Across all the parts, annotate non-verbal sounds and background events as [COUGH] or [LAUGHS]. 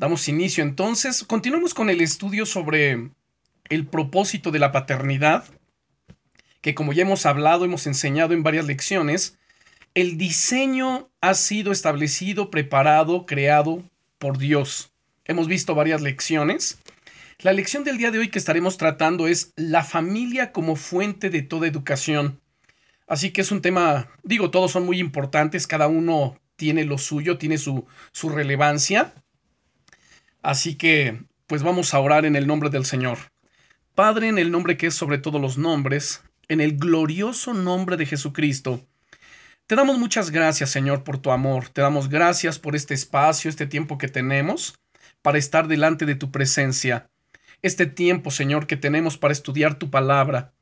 Damos inicio entonces. Continuamos con el estudio sobre el propósito de la paternidad, que como ya hemos hablado, hemos enseñado en varias lecciones, el diseño ha sido establecido, preparado, creado por Dios. Hemos visto varias lecciones. La lección del día de hoy que estaremos tratando es la familia como fuente de toda educación. Así que es un tema, digo, todos son muy importantes, cada uno tiene lo suyo, tiene su, su relevancia. Así que, pues vamos a orar en el nombre del Señor. Padre, en el nombre que es sobre todos los nombres, en el glorioso nombre de Jesucristo, te damos muchas gracias, Señor, por tu amor. Te damos gracias por este espacio, este tiempo que tenemos para estar delante de tu presencia. Este tiempo, Señor, que tenemos para estudiar tu palabra.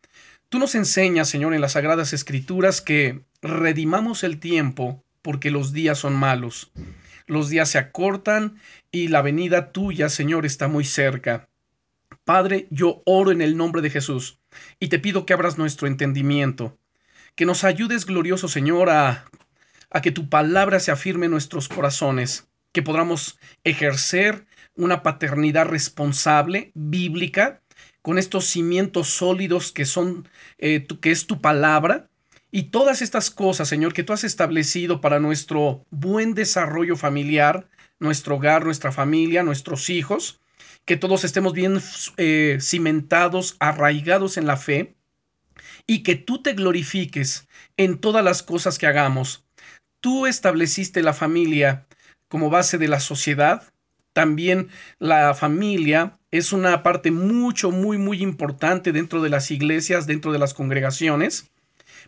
Tú nos enseñas, Señor, en las sagradas escrituras que redimamos el tiempo porque los días son malos los días se acortan y la venida tuya, Señor, está muy cerca. Padre, yo oro en el nombre de Jesús y te pido que abras nuestro entendimiento, que nos ayudes, glorioso Señor, a, a que tu palabra se afirme en nuestros corazones, que podamos ejercer una paternidad responsable, bíblica, con estos cimientos sólidos que son, eh, que es tu palabra, y todas estas cosas, Señor, que tú has establecido para nuestro buen desarrollo familiar, nuestro hogar, nuestra familia, nuestros hijos, que todos estemos bien eh, cimentados, arraigados en la fe, y que tú te glorifiques en todas las cosas que hagamos. Tú estableciste la familia como base de la sociedad. También la familia es una parte mucho, muy, muy importante dentro de las iglesias, dentro de las congregaciones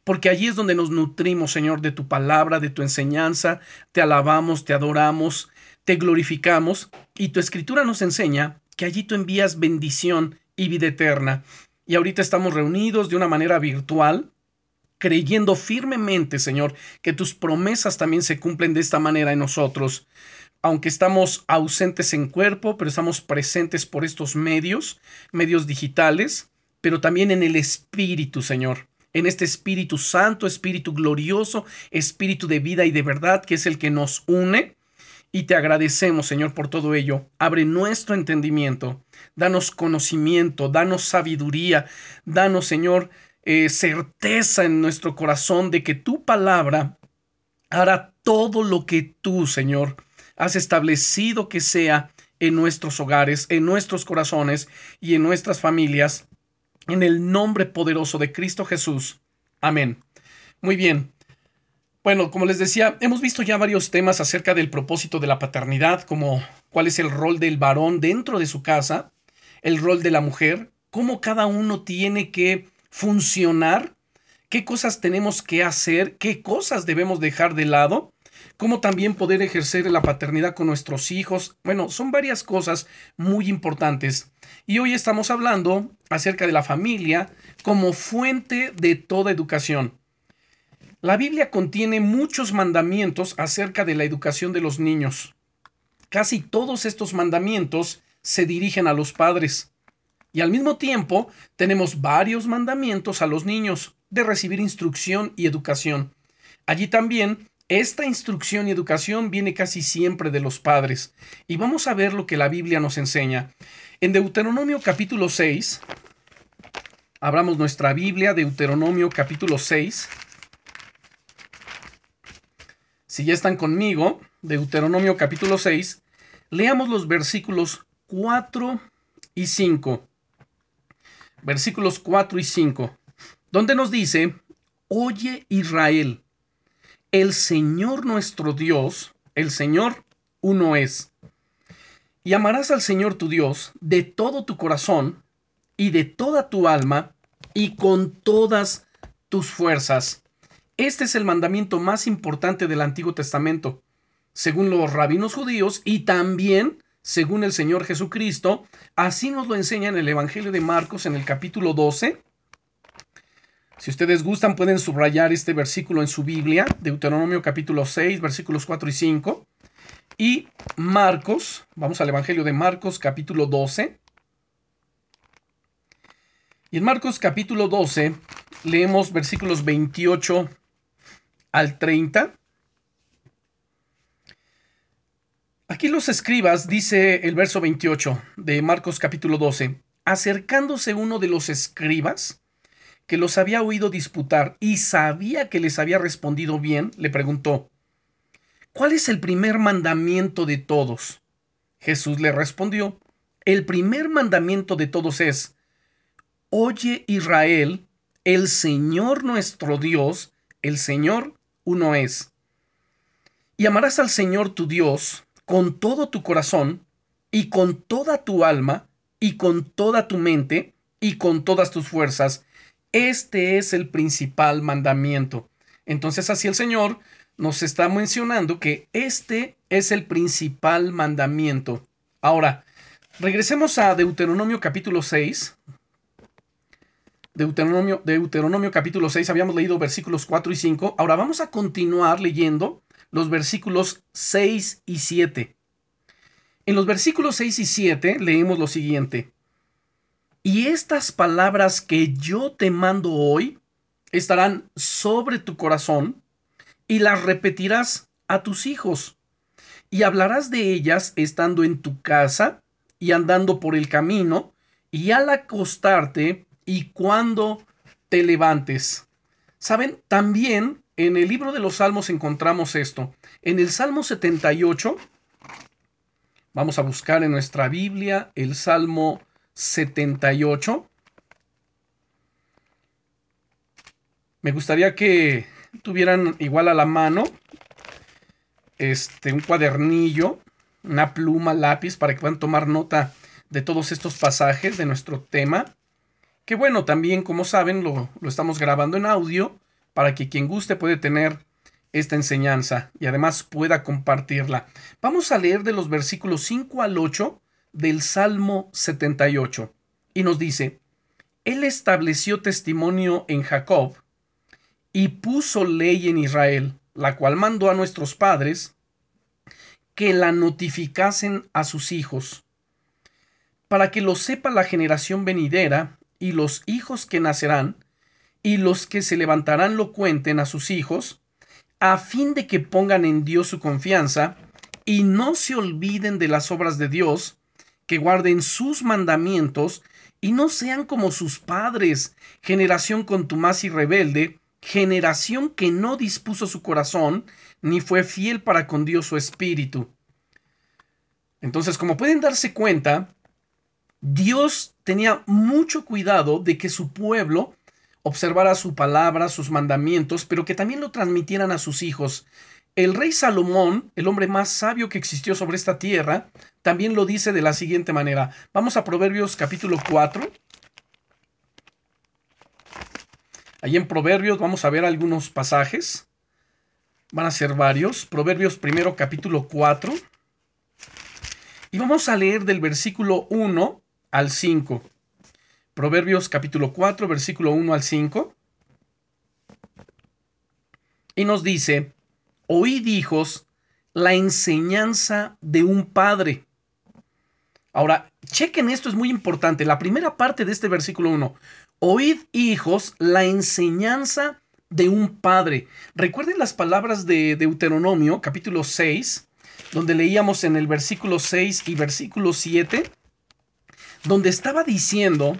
porque allí es donde nos nutrimos, Señor, de tu palabra, de tu enseñanza, te alabamos, te adoramos, te glorificamos, y tu escritura nos enseña que allí tú envías bendición y vida eterna. Y ahorita estamos reunidos de una manera virtual, creyendo firmemente, Señor, que tus promesas también se cumplen de esta manera en nosotros. Aunque estamos ausentes en cuerpo, pero estamos presentes por estos medios, medios digitales, pero también en el Espíritu, Señor en este Espíritu Santo, Espíritu glorioso, Espíritu de vida y de verdad, que es el que nos une. Y te agradecemos, Señor, por todo ello. Abre nuestro entendimiento, danos conocimiento, danos sabiduría, danos, Señor, eh, certeza en nuestro corazón de que tu palabra hará todo lo que tú, Señor, has establecido que sea en nuestros hogares, en nuestros corazones y en nuestras familias en el nombre poderoso de Cristo Jesús. Amén. Muy bien. Bueno, como les decía, hemos visto ya varios temas acerca del propósito de la paternidad, como cuál es el rol del varón dentro de su casa, el rol de la mujer, cómo cada uno tiene que funcionar, qué cosas tenemos que hacer, qué cosas debemos dejar de lado, cómo también poder ejercer la paternidad con nuestros hijos. Bueno, son varias cosas muy importantes. Y hoy estamos hablando acerca de la familia como fuente de toda educación. La Biblia contiene muchos mandamientos acerca de la educación de los niños. Casi todos estos mandamientos se dirigen a los padres. Y al mismo tiempo tenemos varios mandamientos a los niños de recibir instrucción y educación. Allí también esta instrucción y educación viene casi siempre de los padres. Y vamos a ver lo que la Biblia nos enseña. En Deuteronomio capítulo 6, abramos nuestra Biblia, Deuteronomio capítulo 6. Si ya están conmigo, Deuteronomio capítulo 6, leamos los versículos 4 y 5. Versículos 4 y 5, donde nos dice, Oye Israel, el Señor nuestro Dios, el Señor uno es. Y amarás al Señor tu Dios de todo tu corazón y de toda tu alma y con todas tus fuerzas. Este es el mandamiento más importante del Antiguo Testamento, según los rabinos judíos y también según el Señor Jesucristo. Así nos lo enseña en el Evangelio de Marcos en el capítulo 12. Si ustedes gustan, pueden subrayar este versículo en su Biblia, Deuteronomio capítulo 6, versículos 4 y 5. Y Marcos, vamos al Evangelio de Marcos capítulo 12. Y en Marcos capítulo 12 leemos versículos 28 al 30. Aquí los escribas, dice el verso 28 de Marcos capítulo 12, acercándose uno de los escribas, que los había oído disputar y sabía que les había respondido bien, le preguntó, ¿cuál es el primer mandamiento de todos? Jesús le respondió, el primer mandamiento de todos es, Oye Israel, el Señor nuestro Dios, el Señor uno es. Y amarás al Señor tu Dios con todo tu corazón y con toda tu alma y con toda tu mente y con todas tus fuerzas. Este es el principal mandamiento. Entonces así el Señor nos está mencionando que este es el principal mandamiento. Ahora, regresemos a Deuteronomio capítulo 6. Deuteronomio, Deuteronomio capítulo 6, habíamos leído versículos 4 y 5. Ahora vamos a continuar leyendo los versículos 6 y 7. En los versículos 6 y 7 leemos lo siguiente. Y estas palabras que yo te mando hoy estarán sobre tu corazón y las repetirás a tus hijos y hablarás de ellas estando en tu casa y andando por el camino y al acostarte y cuando te levantes. Saben, también en el libro de los Salmos encontramos esto. En el Salmo 78, vamos a buscar en nuestra Biblia el Salmo 78. Me gustaría que tuvieran igual a la mano este, un cuadernillo, una pluma, lápiz, para que puedan tomar nota de todos estos pasajes de nuestro tema. Que bueno, también, como saben, lo, lo estamos grabando en audio para que quien guste puede tener esta enseñanza y además pueda compartirla. Vamos a leer de los versículos 5 al 8 del Salmo 78 y nos dice, Él estableció testimonio en Jacob y puso ley en Israel, la cual mandó a nuestros padres que la notificasen a sus hijos, para que lo sepa la generación venidera y los hijos que nacerán, y los que se levantarán lo cuenten a sus hijos, a fin de que pongan en Dios su confianza, y no se olviden de las obras de Dios, que guarden sus mandamientos, y no sean como sus padres, generación contumaz y rebelde, generación que no dispuso su corazón, ni fue fiel para con Dios su espíritu. Entonces, como pueden darse cuenta, Dios tenía mucho cuidado de que su pueblo observara su palabra, sus mandamientos, pero que también lo transmitieran a sus hijos. El rey Salomón, el hombre más sabio que existió sobre esta tierra, también lo dice de la siguiente manera. Vamos a Proverbios capítulo 4. Ahí en Proverbios vamos a ver algunos pasajes. Van a ser varios. Proverbios primero capítulo 4. Y vamos a leer del versículo 1 al 5. Proverbios capítulo 4, versículo 1 al 5. Y nos dice, oíd hijos la enseñanza de un padre. Ahora, chequen esto, es muy importante. La primera parte de este versículo 1. Oíd, hijos, la enseñanza de un padre. Recuerden las palabras de Deuteronomio, capítulo 6, donde leíamos en el versículo 6 y versículo 7, donde estaba diciendo,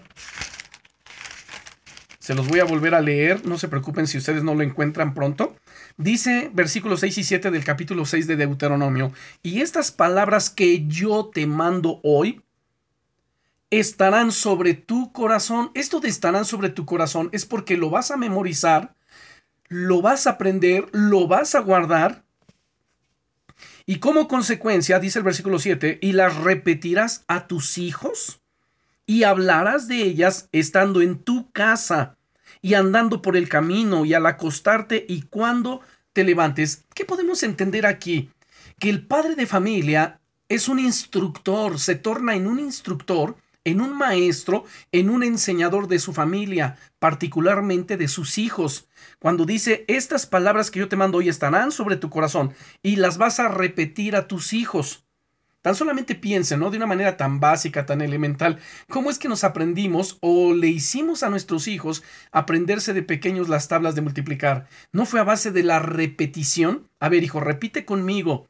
se los voy a volver a leer, no se preocupen si ustedes no lo encuentran pronto. Dice versículos 6 y 7 del capítulo 6 de Deuteronomio, y estas palabras que yo te mando hoy, estarán sobre tu corazón. Esto de estarán sobre tu corazón es porque lo vas a memorizar, lo vas a aprender, lo vas a guardar. Y como consecuencia, dice el versículo 7, y las repetirás a tus hijos y hablarás de ellas estando en tu casa y andando por el camino y al acostarte y cuando te levantes. ¿Qué podemos entender aquí? Que el padre de familia es un instructor, se torna en un instructor en un maestro, en un enseñador de su familia, particularmente de sus hijos. Cuando dice, estas palabras que yo te mando hoy estarán sobre tu corazón y las vas a repetir a tus hijos. Tan solamente piensen, ¿no? De una manera tan básica, tan elemental, ¿cómo es que nos aprendimos o le hicimos a nuestros hijos aprenderse de pequeños las tablas de multiplicar? ¿No fue a base de la repetición? A ver, hijo, repite conmigo.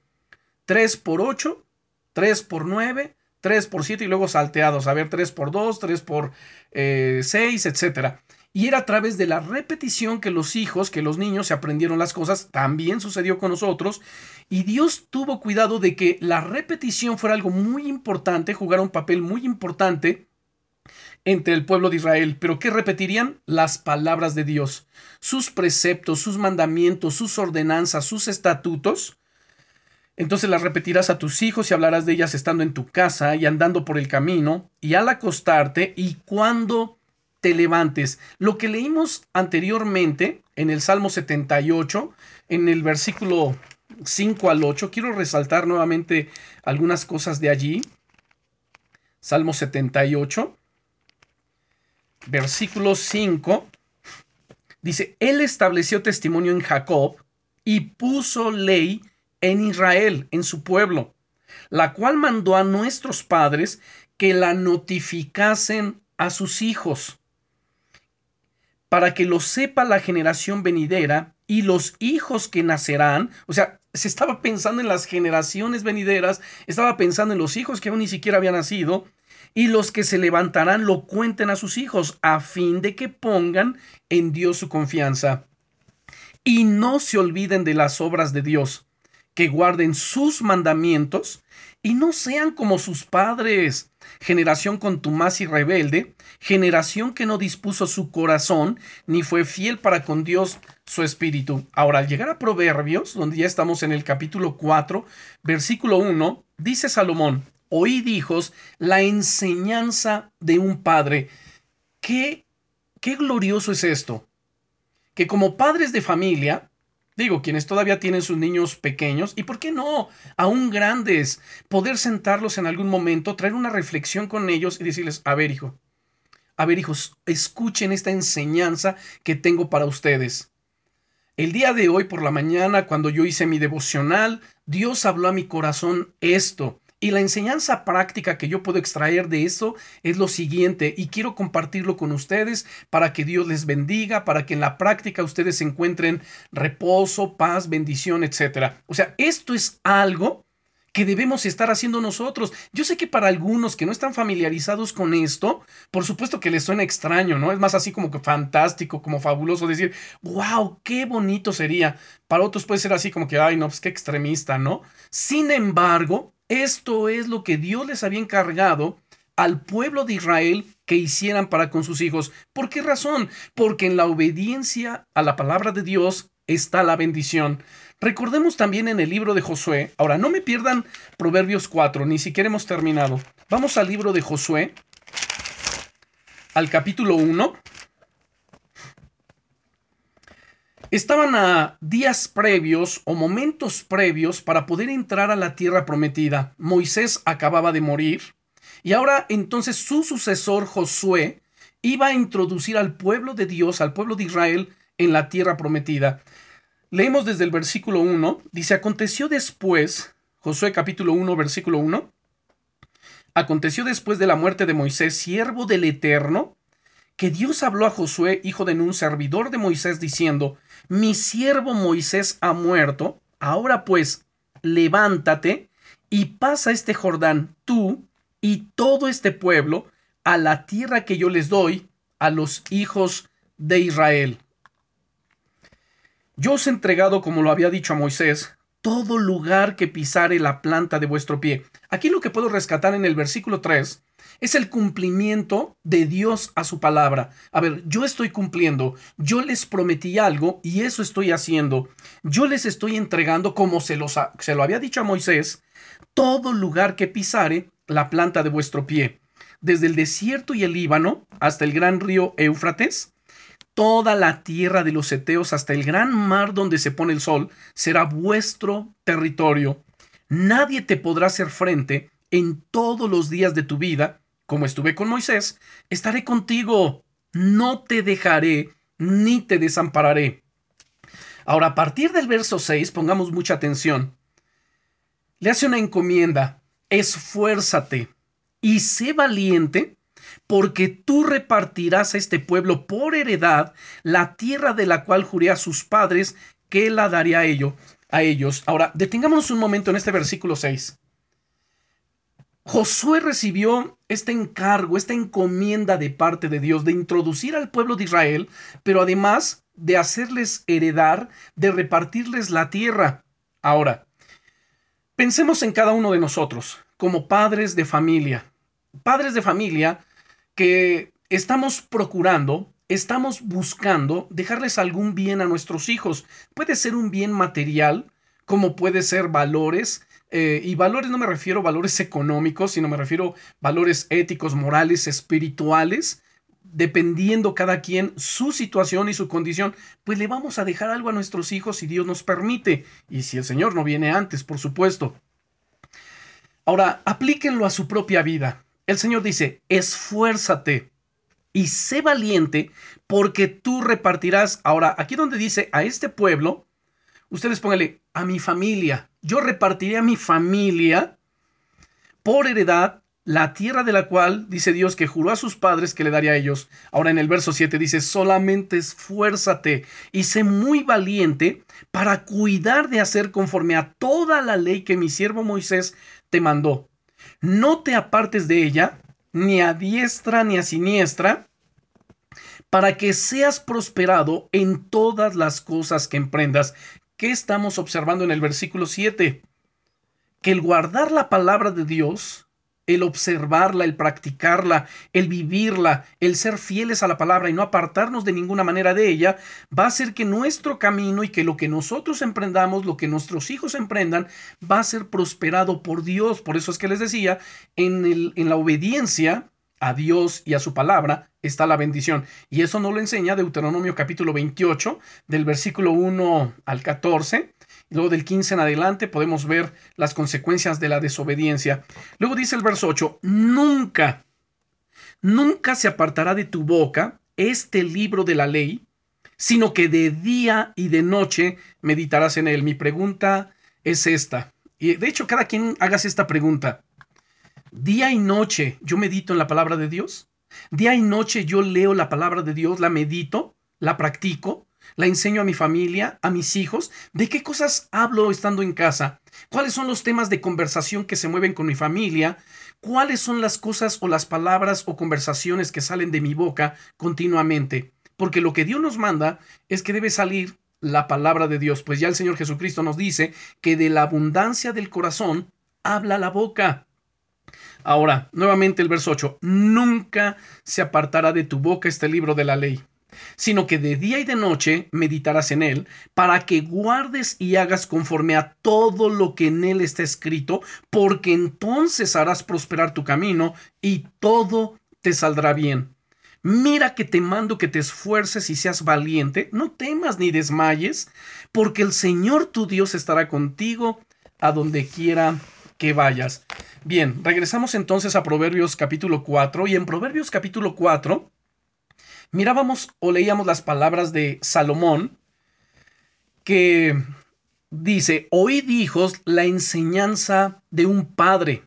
3 por 8 3 por 9, 3 por 7 y luego salteados. A ver, 3 por 2, 3 por 6, eh, etc. Y era a través de la repetición que los hijos, que los niños se aprendieron las cosas. También sucedió con nosotros. Y Dios tuvo cuidado de que la repetición fuera algo muy importante, jugara un papel muy importante entre el pueblo de Israel. Pero ¿qué repetirían? Las palabras de Dios, sus preceptos, sus mandamientos, sus ordenanzas, sus estatutos. Entonces las repetirás a tus hijos y hablarás de ellas estando en tu casa y andando por el camino y al acostarte y cuando te levantes. Lo que leímos anteriormente en el Salmo 78, en el versículo 5 al 8, quiero resaltar nuevamente algunas cosas de allí. Salmo 78 versículo 5, dice, Él estableció testimonio en Jacob y puso ley en Israel, en su pueblo, la cual mandó a nuestros padres que la notificasen a sus hijos, para que lo sepa la generación venidera y los hijos que nacerán, o sea, se estaba pensando en las generaciones venideras, estaba pensando en los hijos que aún ni siquiera habían nacido, y los que se levantarán lo cuenten a sus hijos, a fin de que pongan en Dios su confianza. Y no se olviden de las obras de Dios, que guarden sus mandamientos y no sean como sus padres, generación contumaz y rebelde, generación que no dispuso su corazón ni fue fiel para con Dios su espíritu. Ahora, al llegar a Proverbios, donde ya estamos en el capítulo 4, versículo 1, dice Salomón, oíd hijos la enseñanza de un padre. ¿Qué, qué glorioso es esto? Que como padres de familia, digo, quienes todavía tienen sus niños pequeños, y por qué no, aún grandes, poder sentarlos en algún momento, traer una reflexión con ellos y decirles, a ver hijo, a ver hijos, escuchen esta enseñanza que tengo para ustedes. El día de hoy por la mañana, cuando yo hice mi devocional, Dios habló a mi corazón esto. Y la enseñanza práctica que yo puedo extraer de eso es lo siguiente, y quiero compartirlo con ustedes para que Dios les bendiga, para que en la práctica ustedes encuentren reposo, paz, bendición, etc. O sea, esto es algo que debemos estar haciendo nosotros. Yo sé que para algunos que no están familiarizados con esto, por supuesto que les suena extraño, ¿no? Es más así como que fantástico, como fabuloso decir, wow, qué bonito sería. Para otros puede ser así como que, ay, no, pues qué extremista, ¿no? Sin embargo, esto es lo que Dios les había encargado al pueblo de Israel que hicieran para con sus hijos. ¿Por qué razón? Porque en la obediencia a la palabra de Dios está la bendición. Recordemos también en el libro de Josué, ahora no me pierdan Proverbios 4, ni siquiera hemos terminado. Vamos al libro de Josué, al capítulo 1. Estaban a días previos o momentos previos para poder entrar a la tierra prometida. Moisés acababa de morir y ahora entonces su sucesor Josué iba a introducir al pueblo de Dios, al pueblo de Israel, en la tierra prometida. Leemos desde el versículo 1, dice, aconteció después, Josué capítulo 1, versículo 1, aconteció después de la muerte de Moisés, siervo del Eterno, que Dios habló a Josué, hijo de un servidor de Moisés, diciendo, mi siervo Moisés ha muerto, ahora pues, levántate y pasa este Jordán, tú y todo este pueblo, a la tierra que yo les doy a los hijos de Israel. Yo os he entregado, como lo había dicho a Moisés, todo lugar que pisare la planta de vuestro pie. Aquí lo que puedo rescatar en el versículo 3 es el cumplimiento de Dios a su palabra. A ver, yo estoy cumpliendo, yo les prometí algo y eso estoy haciendo. Yo les estoy entregando, como se, se lo había dicho a Moisés, todo lugar que pisare la planta de vuestro pie, desde el desierto y el Líbano hasta el gran río Éufrates, toda la tierra de los Eteos hasta el gran mar donde se pone el sol será vuestro territorio. Nadie te podrá hacer frente en todos los días de tu vida, como estuve con Moisés, estaré contigo, no te dejaré ni te desampararé. Ahora, a partir del verso 6, pongamos mucha atención. Le hace una encomienda, esfuérzate y sé valiente, porque tú repartirás a este pueblo por heredad la tierra de la cual juré a sus padres que la daré a ellos. Ahora, detengámonos un momento en este versículo 6. Josué recibió este encargo, esta encomienda de parte de Dios de introducir al pueblo de Israel, pero además de hacerles heredar, de repartirles la tierra. Ahora, pensemos en cada uno de nosotros como padres de familia. Padres de familia que estamos procurando, estamos buscando dejarles algún bien a nuestros hijos. Puede ser un bien material, como puede ser valores, eh, y valores no me refiero a valores económicos, sino me refiero a valores éticos, morales, espirituales, dependiendo cada quien su situación y su condición, pues le vamos a dejar algo a nuestros hijos si Dios nos permite, y si el Señor no viene antes, por supuesto. Ahora, aplíquenlo a su propia vida. El Señor dice, esfuérzate y sé valiente porque tú repartirás. Ahora, aquí donde dice a este pueblo, ustedes pónganle a mi familia. Yo repartiré a mi familia por heredad la tierra de la cual dice Dios que juró a sus padres que le daría a ellos. Ahora en el verso 7 dice, solamente esfuérzate y sé muy valiente para cuidar de hacer conforme a toda la ley que mi siervo Moisés te mandó. No te apartes de ella, ni a diestra ni a siniestra, para que seas prosperado en todas las cosas que emprendas. ¿Qué estamos observando en el versículo 7? Que el guardar la palabra de Dios el observarla, el practicarla, el vivirla, el ser fieles a la palabra y no apartarnos de ninguna manera de ella, va a hacer que nuestro camino y que lo que nosotros emprendamos, lo que nuestros hijos emprendan, va a ser prosperado por Dios. Por eso es que les decía, en, el, en la obediencia a Dios y a su palabra está la bendición. Y eso nos lo enseña Deuteronomio capítulo 28, del versículo 1 al 14 Luego del 15 en adelante podemos ver las consecuencias de la desobediencia. Luego dice el verso 8, nunca, nunca se apartará de tu boca este libro de la ley, sino que de día y de noche meditarás en él. Mi pregunta es esta. Y de hecho, cada quien hagas esta pregunta. Día y noche yo medito en la palabra de Dios. Día y noche yo leo la palabra de Dios, la medito, la practico la enseño a mi familia, a mis hijos, de qué cosas hablo estando en casa, cuáles son los temas de conversación que se mueven con mi familia, cuáles son las cosas o las palabras o conversaciones que salen de mi boca continuamente. Porque lo que Dios nos manda es que debe salir la palabra de Dios, pues ya el Señor Jesucristo nos dice que de la abundancia del corazón habla la boca. Ahora, nuevamente el verso 8, nunca se apartará de tu boca este libro de la ley sino que de día y de noche meditarás en él, para que guardes y hagas conforme a todo lo que en él está escrito, porque entonces harás prosperar tu camino y todo te saldrá bien. Mira que te mando que te esfuerces y seas valiente, no temas ni desmayes, porque el Señor tu Dios estará contigo a donde quiera que vayas. Bien, regresamos entonces a Proverbios capítulo 4 y en Proverbios capítulo 4 mirábamos o leíamos las palabras de Salomón, que dice, oíd hijos la enseñanza de un padre,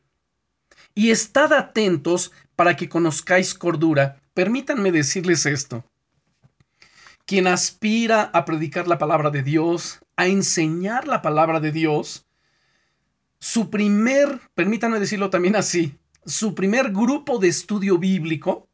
y estad atentos para que conozcáis cordura. Permítanme decirles esto. Quien aspira a predicar la palabra de Dios, a enseñar la palabra de Dios, su primer, permítanme decirlo también así, su primer grupo de estudio bíblico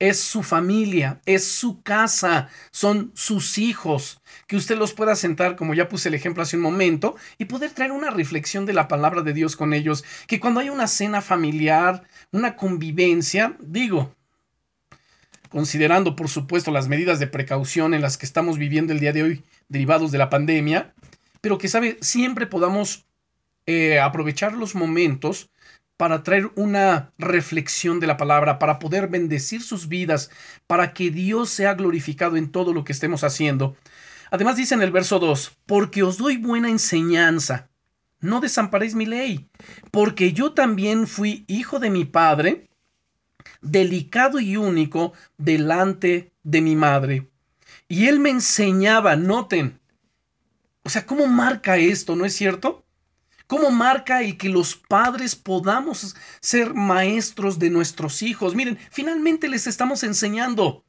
es su familia, es su casa, son sus hijos, que usted los pueda sentar, como ya puse el ejemplo hace un momento, y poder traer una reflexión de la palabra de Dios con ellos, que cuando hay una cena familiar, una convivencia, digo, considerando por supuesto las medidas de precaución en las que estamos viviendo el día de hoy derivados de la pandemia, pero que sabe, siempre podamos eh, aprovechar los momentos para traer una reflexión de la palabra, para poder bendecir sus vidas, para que Dios sea glorificado en todo lo que estemos haciendo. Además dice en el verso 2, porque os doy buena enseñanza, no desamparéis mi ley, porque yo también fui hijo de mi padre, delicado y único delante de mi madre. Y él me enseñaba, noten, o sea, ¿cómo marca esto? ¿No es cierto? ¿Cómo marca el que los padres podamos ser maestros de nuestros hijos? Miren, finalmente les estamos enseñando.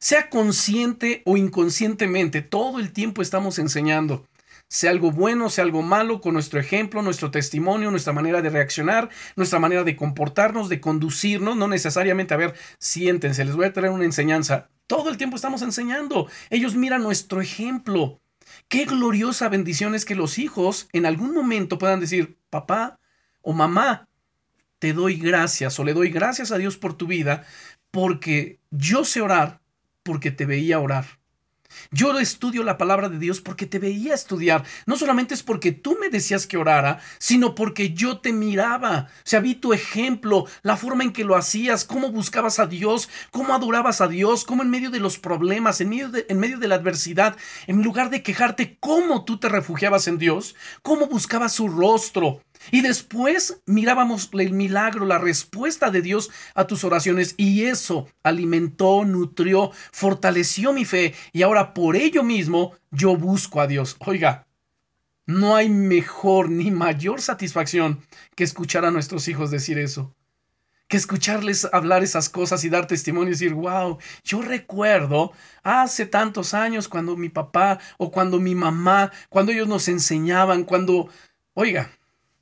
Sea consciente o inconscientemente, todo el tiempo estamos enseñando. sea algo bueno, sea algo malo, con nuestro ejemplo, nuestro testimonio, nuestra manera de reaccionar, nuestra manera de comportarnos, de conducirnos, no necesariamente, a ver, siéntense, les voy a traer una enseñanza. Todo el tiempo estamos enseñando. Ellos miran nuestro ejemplo. Qué gloriosa bendición es que los hijos en algún momento puedan decir, papá o mamá, te doy gracias o le doy gracias a Dios por tu vida, porque yo sé orar, porque te veía orar. Yo estudio la palabra de Dios porque te veía estudiar. No solamente es porque tú me decías que orara, sino porque yo te miraba. O sea, vi tu ejemplo, la forma en que lo hacías, cómo buscabas a Dios, cómo adorabas a Dios, cómo en medio de los problemas, en medio de, en medio de la adversidad, en lugar de quejarte, cómo tú te refugiabas en Dios, cómo buscabas su rostro. Y después mirábamos el milagro, la respuesta de Dios a tus oraciones y eso alimentó, nutrió, fortaleció mi fe y ahora por ello mismo yo busco a Dios. Oiga, no hay mejor ni mayor satisfacción que escuchar a nuestros hijos decir eso. Que escucharles hablar esas cosas y dar testimonio y decir, wow, yo recuerdo hace tantos años cuando mi papá o cuando mi mamá, cuando ellos nos enseñaban, cuando, oiga,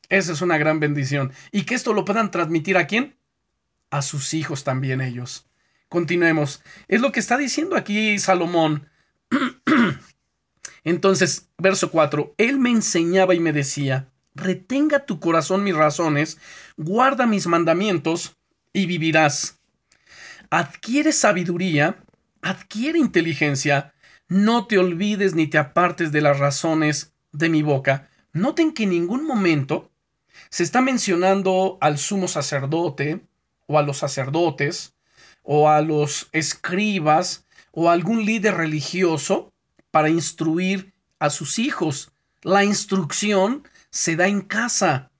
esa es una gran bendición. Y que esto lo puedan transmitir a quién? A sus hijos también ellos. Continuemos. Es lo que está diciendo aquí Salomón. [CLEARS THROAT] Entonces, verso 4, Él me enseñaba y me decía, retenga tu corazón mis razones, guarda mis mandamientos y vivirás. Adquiere sabiduría, adquiere inteligencia, no te olvides ni te apartes de las razones de mi boca. Noten que en ningún momento se está mencionando al sumo sacerdote o a los sacerdotes o a los escribas o a algún líder religioso para instruir a sus hijos. La instrucción se da en casa.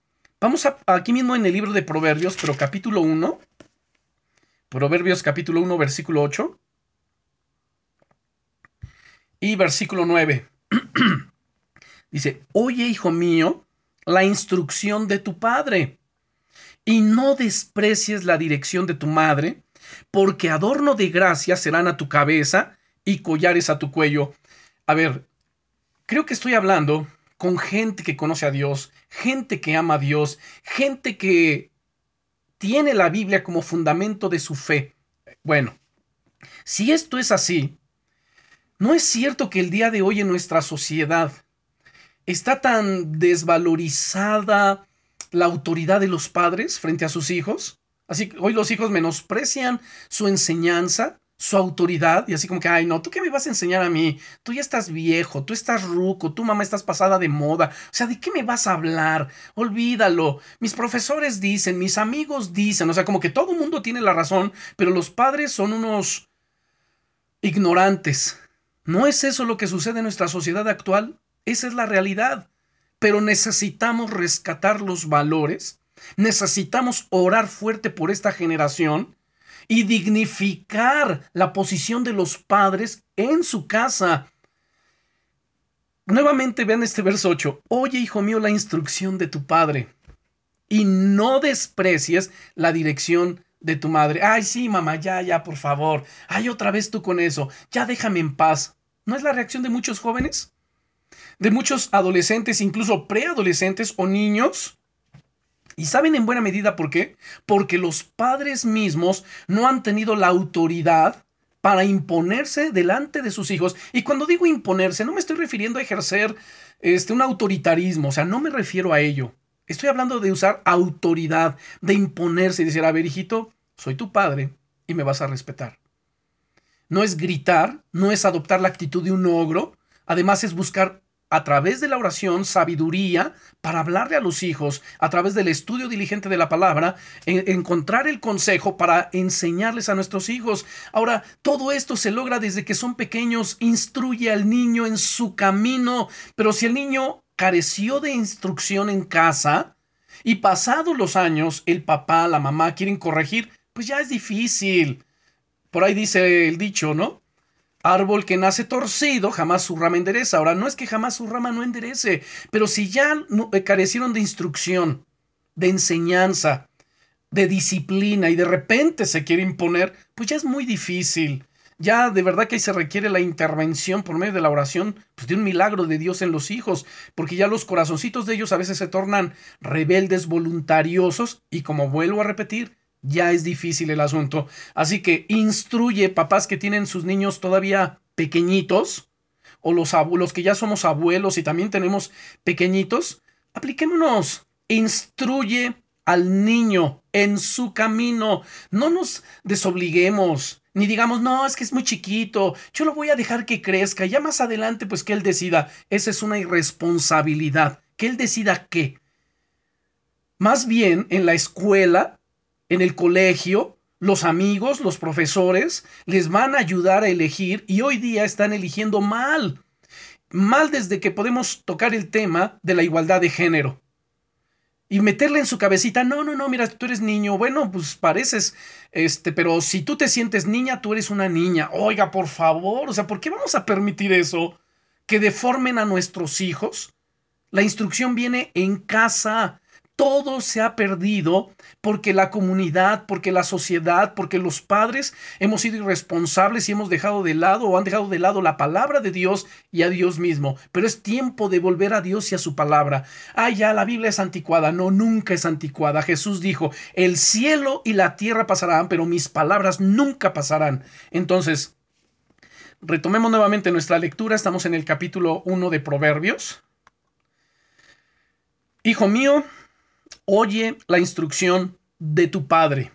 Vamos aquí mismo en el libro de Proverbios, pero capítulo 1. Proverbios capítulo 1, versículo 8. Y versículo 9. [CLEARS THROAT] Dice, oye, hijo mío, la instrucción de tu padre. Y no desprecies la dirección de tu madre, porque adorno de gracia serán a tu cabeza y collares a tu cuello. A ver, creo que estoy hablando con gente que conoce a Dios, gente que ama a Dios, gente que tiene la Biblia como fundamento de su fe. Bueno, si esto es así, ¿no es cierto que el día de hoy en nuestra sociedad está tan desvalorizada la autoridad de los padres frente a sus hijos. Así que hoy los hijos menosprecian su enseñanza, su autoridad, y así como que, ay, no, ¿tú qué me vas a enseñar a mí? Tú ya estás viejo, tú estás ruco, tu mamá estás pasada de moda. O sea, ¿de qué me vas a hablar? Olvídalo. Mis profesores dicen, mis amigos dicen, o sea, como que todo el mundo tiene la razón, pero los padres son unos ignorantes. ¿No es eso lo que sucede en nuestra sociedad actual? Esa es la realidad. Pero necesitamos rescatar los valores, necesitamos orar fuerte por esta generación y dignificar la posición de los padres en su casa. Nuevamente vean este verso 8. Oye, hijo mío, la instrucción de tu padre y no desprecies la dirección de tu madre. Ay, sí, mamá, ya, ya, por favor. Ay, otra vez tú con eso. Ya déjame en paz. ¿No es la reacción de muchos jóvenes? De muchos adolescentes, incluso preadolescentes o niños. ¿Y saben en buena medida por qué? Porque los padres mismos no han tenido la autoridad para imponerse delante de sus hijos. Y cuando digo imponerse, no me estoy refiriendo a ejercer este, un autoritarismo, o sea, no me refiero a ello. Estoy hablando de usar autoridad, de imponerse y decir, a ver, hijito, soy tu padre y me vas a respetar. No es gritar, no es adoptar la actitud de un ogro, además es buscar a través de la oración, sabiduría para hablarle a los hijos, a través del estudio diligente de la palabra, encontrar el consejo para enseñarles a nuestros hijos. Ahora, todo esto se logra desde que son pequeños, instruye al niño en su camino, pero si el niño careció de instrucción en casa y pasados los años el papá, la mamá quieren corregir, pues ya es difícil. Por ahí dice el dicho, ¿no? Árbol que nace torcido, jamás su rama endereza. Ahora, no es que jamás su rama no enderece, pero si ya eh, carecieron de instrucción, de enseñanza, de disciplina y de repente se quiere imponer, pues ya es muy difícil. ya de verdad que se requiere la intervención por medio de la oración, pues de un milagro de Dios en los hijos, porque ya los corazoncitos de ellos a veces se tornan rebeldes, voluntariosos, y como vuelvo a repetir, ya es difícil el asunto. Así que instruye papás que tienen sus niños todavía pequeñitos, o los abuelos que ya somos abuelos y también tenemos pequeñitos, apliquémonos, instruye al niño en su camino, no nos desobliguemos, ni digamos, no, es que es muy chiquito, yo lo voy a dejar que crezca, ya más adelante, pues que él decida. Esa es una irresponsabilidad, que él decida qué. Más bien, en la escuela, en el colegio, los amigos, los profesores, les van a ayudar a elegir y hoy día están eligiendo mal. Mal desde que podemos tocar el tema de la igualdad de género y meterle en su cabecita, no, no, no, mira, tú eres niño, bueno, pues pareces, este, pero si tú te sientes niña, tú eres una niña. Oiga, por favor, o sea, ¿por qué vamos a permitir eso? Que deformen a nuestros hijos. La instrucción viene en casa todo se ha perdido porque la comunidad, porque la sociedad, porque los padres hemos sido irresponsables y hemos dejado de lado o han dejado de lado la palabra de Dios y a Dios mismo. Pero es tiempo de volver a Dios y a su palabra. Ah, ya, la Biblia es anticuada. No, nunca es anticuada. Jesús dijo, el cielo y la tierra pasarán, pero mis palabras nunca pasarán. Entonces, retomemos nuevamente nuestra lectura. Estamos en el capítulo 1 de Proverbios. Hijo mío, oye la instrucción de tu padre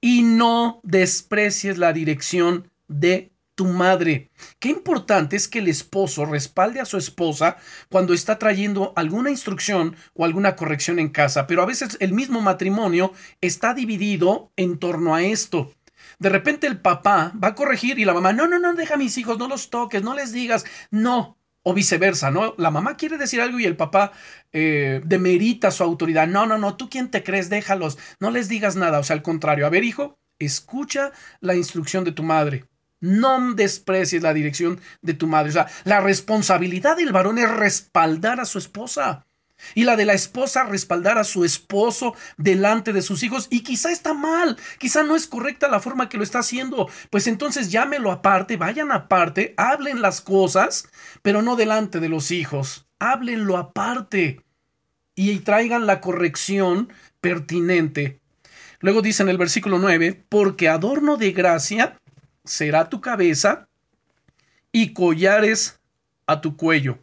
y no desprecies la dirección de tu madre. Qué importante es que el esposo respalde a su esposa cuando está trayendo alguna instrucción o alguna corrección en casa, pero a veces el mismo matrimonio está dividido en torno a esto. De repente el papá va a corregir y la mamá, no, no, no, deja a mis hijos, no los toques, no les digas, no, o viceversa, ¿no? La mamá quiere decir algo y el papá eh, demerita su autoridad. No, no, no, tú quién te crees, déjalos, no les digas nada. O sea, al contrario, a ver, hijo, escucha la instrucción de tu madre. No desprecies la dirección de tu madre. O sea, la responsabilidad del varón es respaldar a su esposa y la de la esposa respaldar a su esposo delante de sus hijos y quizá está mal, quizá no es correcta la forma que lo está haciendo, pues entonces llámelo aparte, vayan aparte, hablen las cosas, pero no delante de los hijos, háblenlo aparte y traigan la corrección pertinente. Luego dice en el versículo 9, porque adorno de gracia será tu cabeza y collares a tu cuello.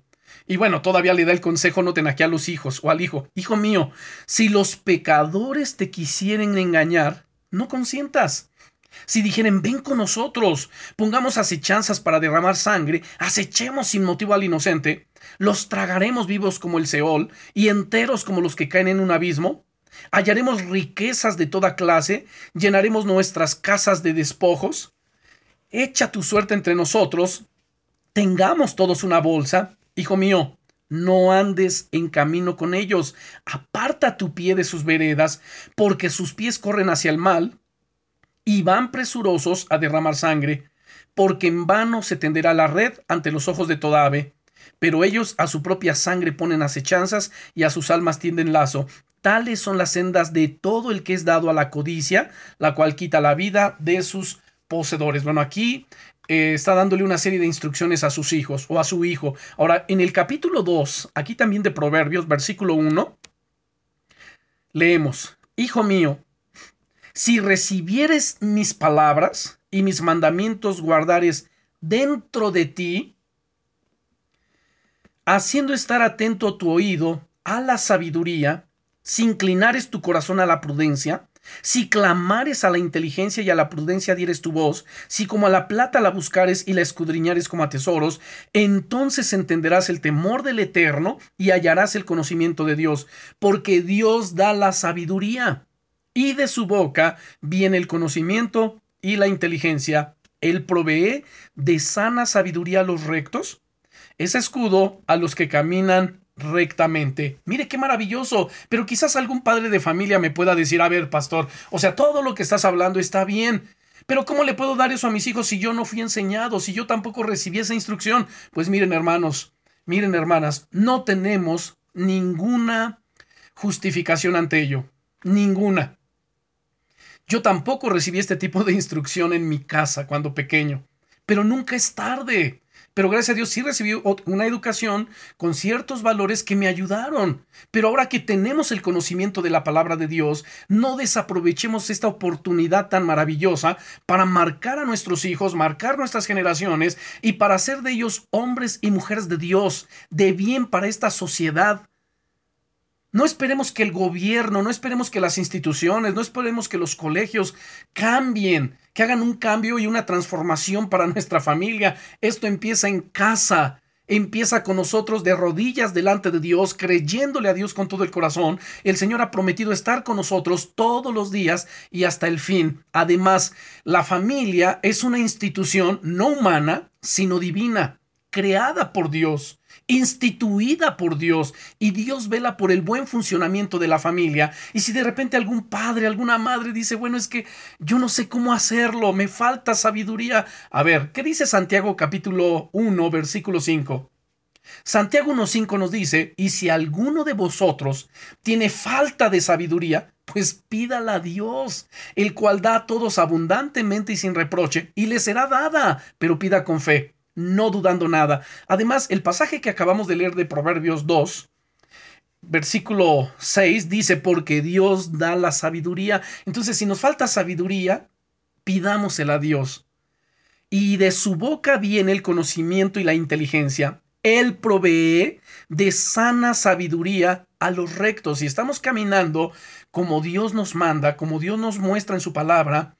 Y bueno, todavía le da el consejo, noten aquí a los hijos o al hijo, hijo mío, si los pecadores te quisieren engañar, no consientas. Si dijeren, ven con nosotros, pongamos acechanzas para derramar sangre, acechemos sin motivo al inocente, los tragaremos vivos como el Seol y enteros como los que caen en un abismo, hallaremos riquezas de toda clase, llenaremos nuestras casas de despojos, echa tu suerte entre nosotros, tengamos todos una bolsa, Hijo mío, no andes en camino con ellos, aparta tu pie de sus veredas, porque sus pies corren hacia el mal y van presurosos a derramar sangre, porque en vano se tenderá la red ante los ojos de toda ave. Pero ellos a su propia sangre ponen acechanzas y a sus almas tienden lazo. Tales son las sendas de todo el que es dado a la codicia, la cual quita la vida de sus poseedores. Bueno, aquí eh, está dándole una serie de instrucciones a sus hijos o a su hijo. Ahora, en el capítulo 2, aquí también de Proverbios, versículo 1, leemos, Hijo mío, si recibieres mis palabras y mis mandamientos guardares dentro de ti, haciendo estar atento tu oído a la sabiduría, si inclinares tu corazón a la prudencia, si clamares a la inteligencia y a la prudencia dieres tu voz, si como a la plata la buscares y la escudriñares como a tesoros, entonces entenderás el temor del Eterno y hallarás el conocimiento de Dios, porque Dios da la sabiduría y de su boca viene el conocimiento y la inteligencia. Él provee de sana sabiduría a los rectos, es escudo a los que caminan rectamente. Mire qué maravilloso, pero quizás algún padre de familia me pueda decir, a ver, pastor, o sea, todo lo que estás hablando está bien, pero ¿cómo le puedo dar eso a mis hijos si yo no fui enseñado, si yo tampoco recibí esa instrucción? Pues miren, hermanos, miren, hermanas, no tenemos ninguna justificación ante ello, ninguna. Yo tampoco recibí este tipo de instrucción en mi casa cuando pequeño, pero nunca es tarde. Pero gracias a Dios sí recibí una educación con ciertos valores que me ayudaron. Pero ahora que tenemos el conocimiento de la palabra de Dios, no desaprovechemos esta oportunidad tan maravillosa para marcar a nuestros hijos, marcar nuestras generaciones y para hacer de ellos hombres y mujeres de Dios, de bien para esta sociedad no esperemos que el gobierno, no esperemos que las instituciones, no esperemos que los colegios cambien, que hagan un cambio y una transformación para [LAUGHS] nuestra familia. Esto empieza en casa. Empieza con nosotros de rodillas delante de Dios, creyéndole a Dios con todo el corazón. El Señor ha prometido estar con nosotros todos los días y hasta el fin. Además, la familia es una institución no humana, sino divina, creada por Dios instituida por Dios y Dios vela por el buen funcionamiento de la familia. Y si de repente algún padre, alguna madre dice, bueno, es que yo no sé cómo hacerlo, me falta sabiduría. A ver, ¿qué dice Santiago capítulo 1, versículo 5? Santiago 1.5 nos dice, y si alguno de vosotros tiene falta de sabiduría, pues pídala a Dios, el cual da a todos abundantemente y sin reproche, y le será dada, pero pida con fe no dudando nada. Además, el pasaje que acabamos de leer de Proverbios 2, versículo 6, dice, porque Dios da la sabiduría. Entonces, si nos falta sabiduría, pidámosela a Dios. Y de su boca viene el conocimiento y la inteligencia. Él provee de sana sabiduría a los rectos. Y estamos caminando como Dios nos manda, como Dios nos muestra en su palabra.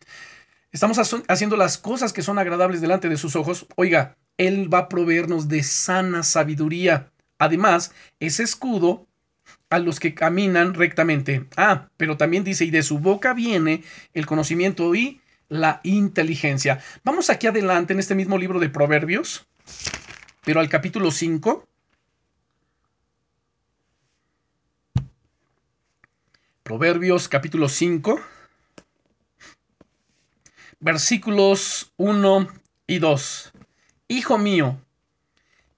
Estamos haciendo las cosas que son agradables delante de sus ojos. Oiga, él va a proveernos de sana sabiduría. Además, ese escudo a los que caminan rectamente. Ah, pero también dice, y de su boca viene el conocimiento y la inteligencia. Vamos aquí adelante en este mismo libro de Proverbios, pero al capítulo 5. Proverbios capítulo 5, versículos 1 y 2. Hijo mío,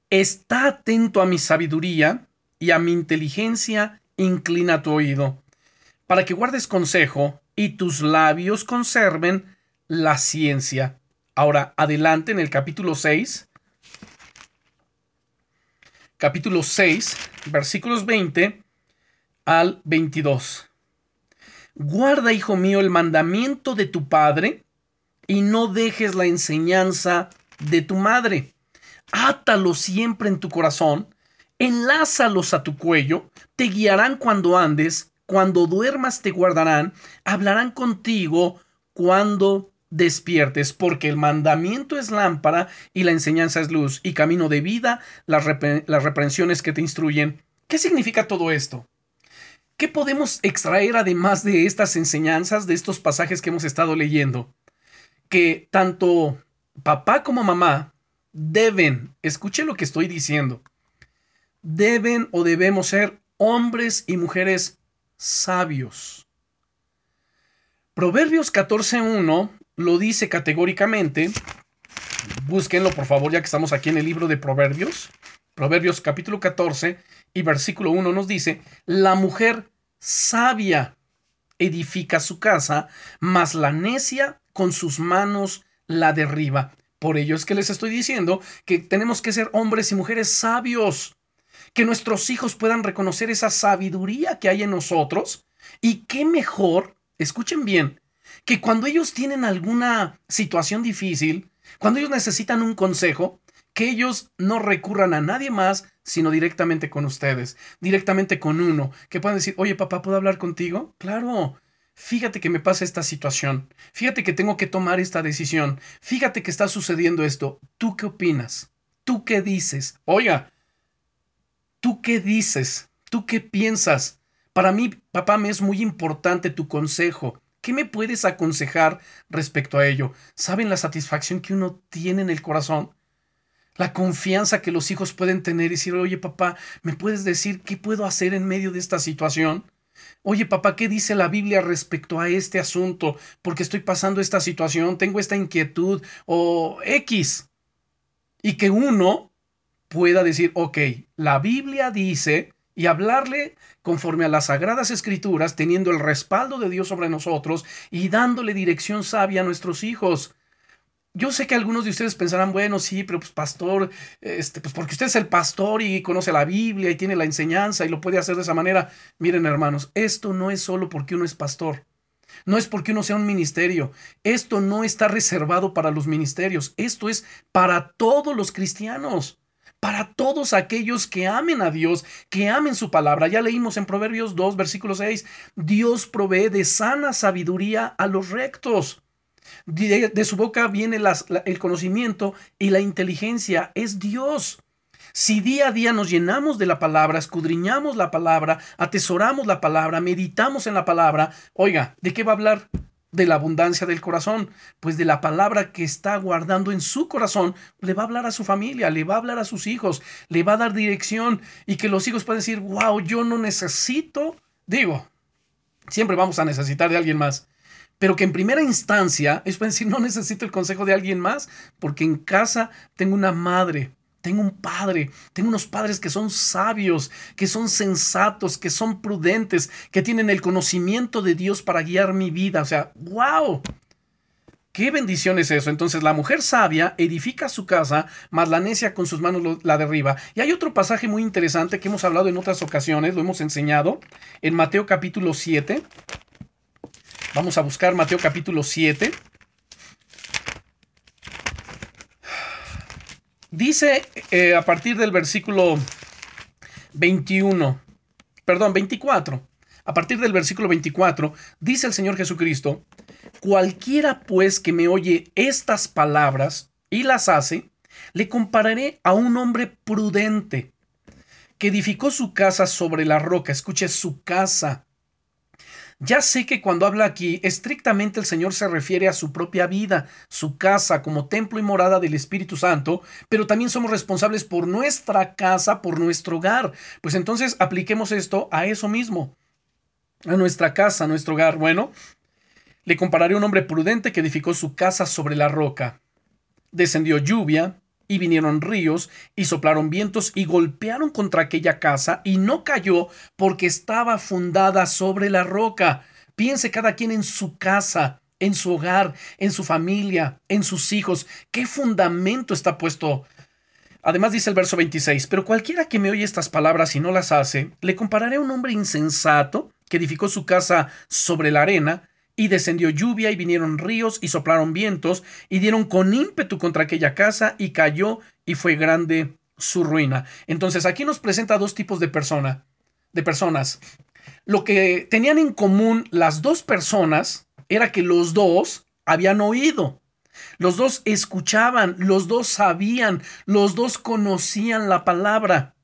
está atento a mi sabiduría y a mi inteligencia inclina tu oído, para que guardes consejo y tus labios conserven la ciencia. Ahora, adelante en el capítulo 6. Capítulo 6, versículos 20 al 22. Guarda, hijo mío, el mandamiento de tu Padre y no dejes la enseñanza de tu madre. Átalos siempre en tu corazón, enlázalos a tu cuello, te guiarán cuando andes, cuando duermas te guardarán, hablarán contigo cuando despiertes, porque el mandamiento es lámpara y la enseñanza es luz, y camino de vida las, reprensiones que te instruyen. ¿Qué significa todo esto? ¿Qué podemos extraer además de estas enseñanzas, de estos pasajes que hemos estado leyendo? Que tanto papá como mamá deben, escuche lo que estoy diciendo, deben o debemos ser hombres y mujeres sabios. Proverbios 14.1 lo dice categóricamente. Búsquenlo por favor ya que estamos aquí en el libro de Proverbios. Proverbios capítulo 14 y versículo 1 nos dice, la mujer sabia edifica su casa, mas la necia con sus manos la derriba. Por ello es que les estoy diciendo que tenemos que ser hombres y mujeres sabios, que nuestros hijos puedan reconocer esa sabiduría que hay en nosotros y qué mejor, escuchen bien, que cuando ellos tienen alguna situación difícil, cuando ellos necesitan un consejo, que ellos no recurran a nadie más, sino directamente con ustedes, directamente con uno, que puedan decir, oye papá, ¿puedo hablar contigo? Claro, fíjate que me pasa esta situación, fíjate que tengo que tomar esta decisión, fíjate que está sucediendo esto, ¿tú qué opinas? ¿Tú qué dices? Oiga, ¿tú qué dices? ¿Tú qué piensas? Para mí, papá, me es muy importante tu consejo. ¿Qué me puedes aconsejar respecto a ello? ¿Saben la satisfacción que uno tiene en el corazón? La confianza que los hijos pueden tener y decir, oye papá, ¿me puedes decir qué puedo hacer en medio de esta situación? Oye, papá, ¿qué dice la Biblia respecto a este asunto? Porque estoy pasando esta situación, tengo esta inquietud o X. Y que uno pueda decir, ok, la Biblia dice, y hablarle conforme a las sagradas escrituras, teniendo el respaldo de Dios sobre nosotros y dándole dirección sabia a nuestros hijos. Yo sé que algunos de ustedes pensarán, bueno, sí, pero pues pastor, este, pues porque usted es el pastor y conoce la Biblia y tiene la enseñanza y lo puede hacer de esa manera. Miren, hermanos, esto no es solo porque uno es pastor. No es porque uno sea un ministerio. Esto no está reservado para los ministerios. Esto es para todos los cristianos. Para todos aquellos que amen a Dios, que amen su palabra. Ya leímos en Proverbios 2, versículo 6. Dios provee de sana sabiduría a los rectos. De, su boca viene el conocimiento y la inteligencia. Es Dios. Si día a día nos llenamos de la palabra, escudriñamos la palabra, atesoramos la palabra, meditamos en la palabra, oiga, ¿de qué va a hablar? De la abundancia del corazón, pues de la palabra que está guardando en su corazón, le va a hablar a su familia, le va a hablar a sus hijos, le va a dar dirección y que los hijos puedan decir, wow, yo no necesito, digo, siempre vamos a necesitar de alguien más, pero que en primera instancia es decir, no necesito el consejo de alguien más, porque en casa tengo una madre, tengo un padre, tengo unos padres que son sabios, que son sensatos, que son prudentes, que tienen el conocimiento de Dios para guiar mi vida. O sea, wow. Qué bendición es eso. Entonces la mujer sabia edifica su casa, mas la necia con sus manos la derriba. Y hay otro pasaje muy interesante que hemos hablado en otras ocasiones, lo hemos enseñado, en Mateo capítulo 7. Vamos a buscar Mateo capítulo 7. Dice eh, a partir del versículo 21, perdón, 24. A partir del versículo 24, dice el Señor Jesucristo, cualquiera pues que me oye estas palabras y las hace, le compararé a un hombre prudente que edificó su casa sobre la roca. Escuche, su casa ya sé que cuando habla aquí, estrictamente el Señor se refiere a su propia vida, su casa como templo y morada del Espíritu Santo, pero también somos responsables por nuestra casa, por nuestro hogar. Pues entonces apliquemos esto a eso mismo, a nuestra casa, a nuestro hogar. Bueno, le compararé a un hombre prudente que edificó su casa sobre la roca. Descendió lluvia, y vinieron ríos y soplaron vientos y golpearon contra aquella casa y no cayó porque estaba fundada sobre la roca. Piense cada quien en su casa, en su hogar, en su familia, en sus hijos. ¿Qué fundamento está puesto? Además dice el verso 26, pero cualquiera que me oye estas palabras y no las hace, le compararé a un hombre insensato que edificó su casa sobre la arena, y descendió lluvia y vinieron ríos y soplaron vientos y dieron con ímpetu contra aquella casa y cayó y fue grande su ruina. Entonces aquí nos presenta dos tipos de persona, de personas. Lo que tenían en común las dos personas era que los dos habían oído. Los dos escuchaban, los dos sabían, los dos conocían la palabra.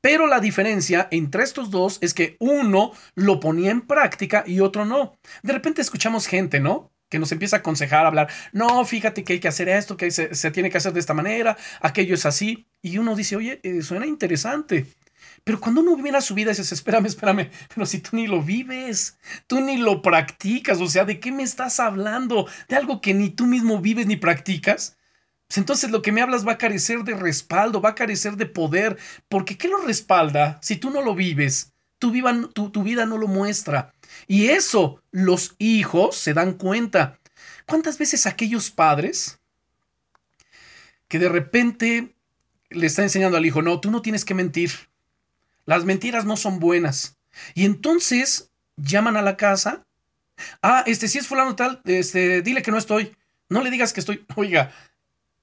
Pero la diferencia entre estos dos es que uno lo ponía en práctica y otro no. De repente escuchamos gente, ¿no? Que nos empieza a aconsejar, a hablar, no, fíjate que hay que hacer esto, que se, tiene que hacer de esta manera, aquello es así. Y uno dice, oye, eh, suena interesante. Pero cuando uno vive su vida, dices, espérame, espérame, pero si tú ni lo vives, tú ni lo practicas, o sea, ¿de qué me estás hablando? ¿De algo que ni tú mismo vives ni practicas? Pues entonces lo que me hablas va a carecer de respaldo, va a carecer de poder, porque ¿qué lo respalda si tú no lo vives? Tu, tu, vida no lo muestra. Y eso los hijos se dan cuenta. ¿Cuántas veces aquellos padres que de repente le están enseñando al hijo, no, tú no tienes que mentir. Las mentiras no son buenas. Y entonces llaman a la casa. Ah, este, si es fulano tal, este, dile que no estoy. No le digas que estoy. [LAUGHS] Oiga,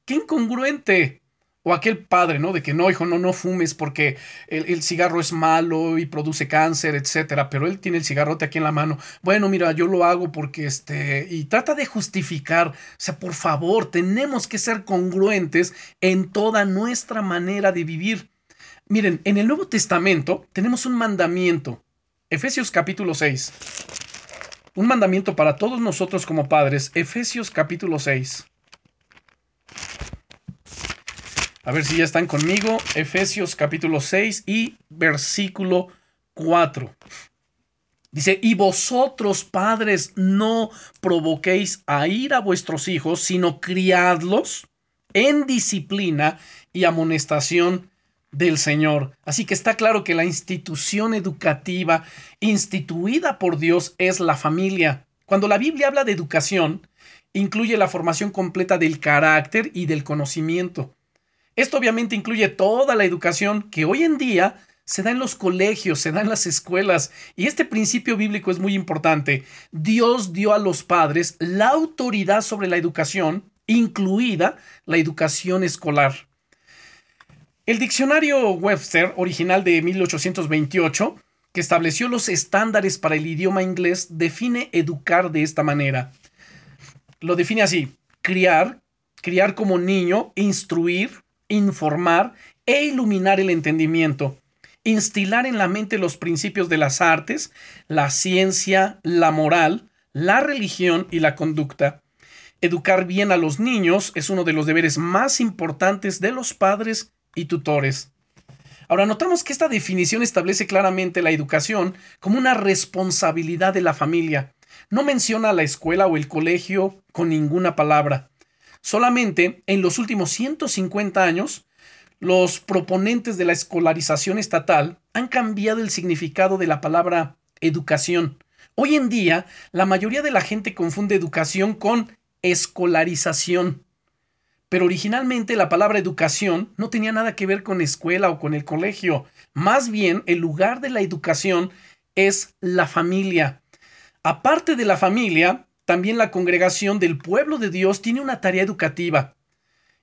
qué incongruente. O aquel padre, ¿no? De que no, hijo, no, no fumes porque el, cigarro es malo y produce cáncer, etcétera. Pero él tiene el cigarrote aquí en la mano. Bueno, mira, yo lo hago porque este. Y trata de justificar. O sea, por favor, tenemos que ser congruentes en toda nuestra manera de vivir. Miren, en el Nuevo Testamento tenemos un mandamiento. Efesios capítulo 6. Un mandamiento para todos nosotros como padres. Efesios capítulo 6. A ver si ya están conmigo. Efesios capítulo 6 y versículo 4. Dice, y vosotros padres no provoquéis a ir a vuestros hijos, sino criadlos en disciplina y amonestación del Señor. Así que está claro que la institución educativa instituida por Dios es la familia. Cuando la Biblia habla de educación, incluye la formación completa del carácter y del conocimiento. Esto obviamente incluye toda la educación que hoy en día se da en los colegios, se da en las escuelas. Y este principio bíblico es muy importante. Dios dio a los padres la autoridad sobre la educación, incluida la educación escolar. El diccionario Webster, original de 1828, que estableció los estándares para el idioma inglés, define educar de esta manera. Lo define así, criar, criar como niño, instruir, informar e iluminar el entendimiento instilar en la mente los principios de las artes, la ciencia, la moral, la religión y la conducta. Educar bien a los niños es uno de los deberes más importantes de los padres y tutores. Ahora notamos que esta definición establece claramente la educación como una responsabilidad de la familia. No menciona la escuela o el colegio con ninguna palabra. Solamente en los últimos 150 años los proponentes de la escolarización estatal han cambiado el significado de la palabra educación. Hoy en día, la mayoría de la gente confunde educación con escolarización. Pero originalmente la palabra educación no tenía nada que ver con escuela o con el colegio. Más bien, el lugar de la educación es la familia. Aparte de la familia, también la congregación del pueblo de Dios tiene una tarea educativa.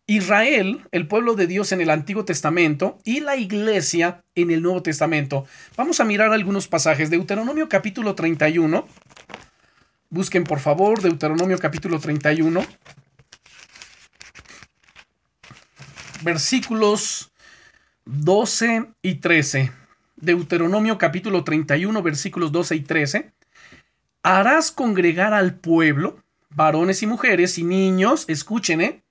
Israel, el pueblo de Dios en el Antiguo Testamento, y la iglesia en el Nuevo Testamento. Vamos a mirar algunos pasajes. Deuteronomio capítulo 31. Busquen por favor Deuteronomio capítulo 31. Versículos 12 y 13. Deuteronomio capítulo 31, versículos 12 y 13. Harás congregar al pueblo, varones y mujeres y niños, escuchen, ¿eh?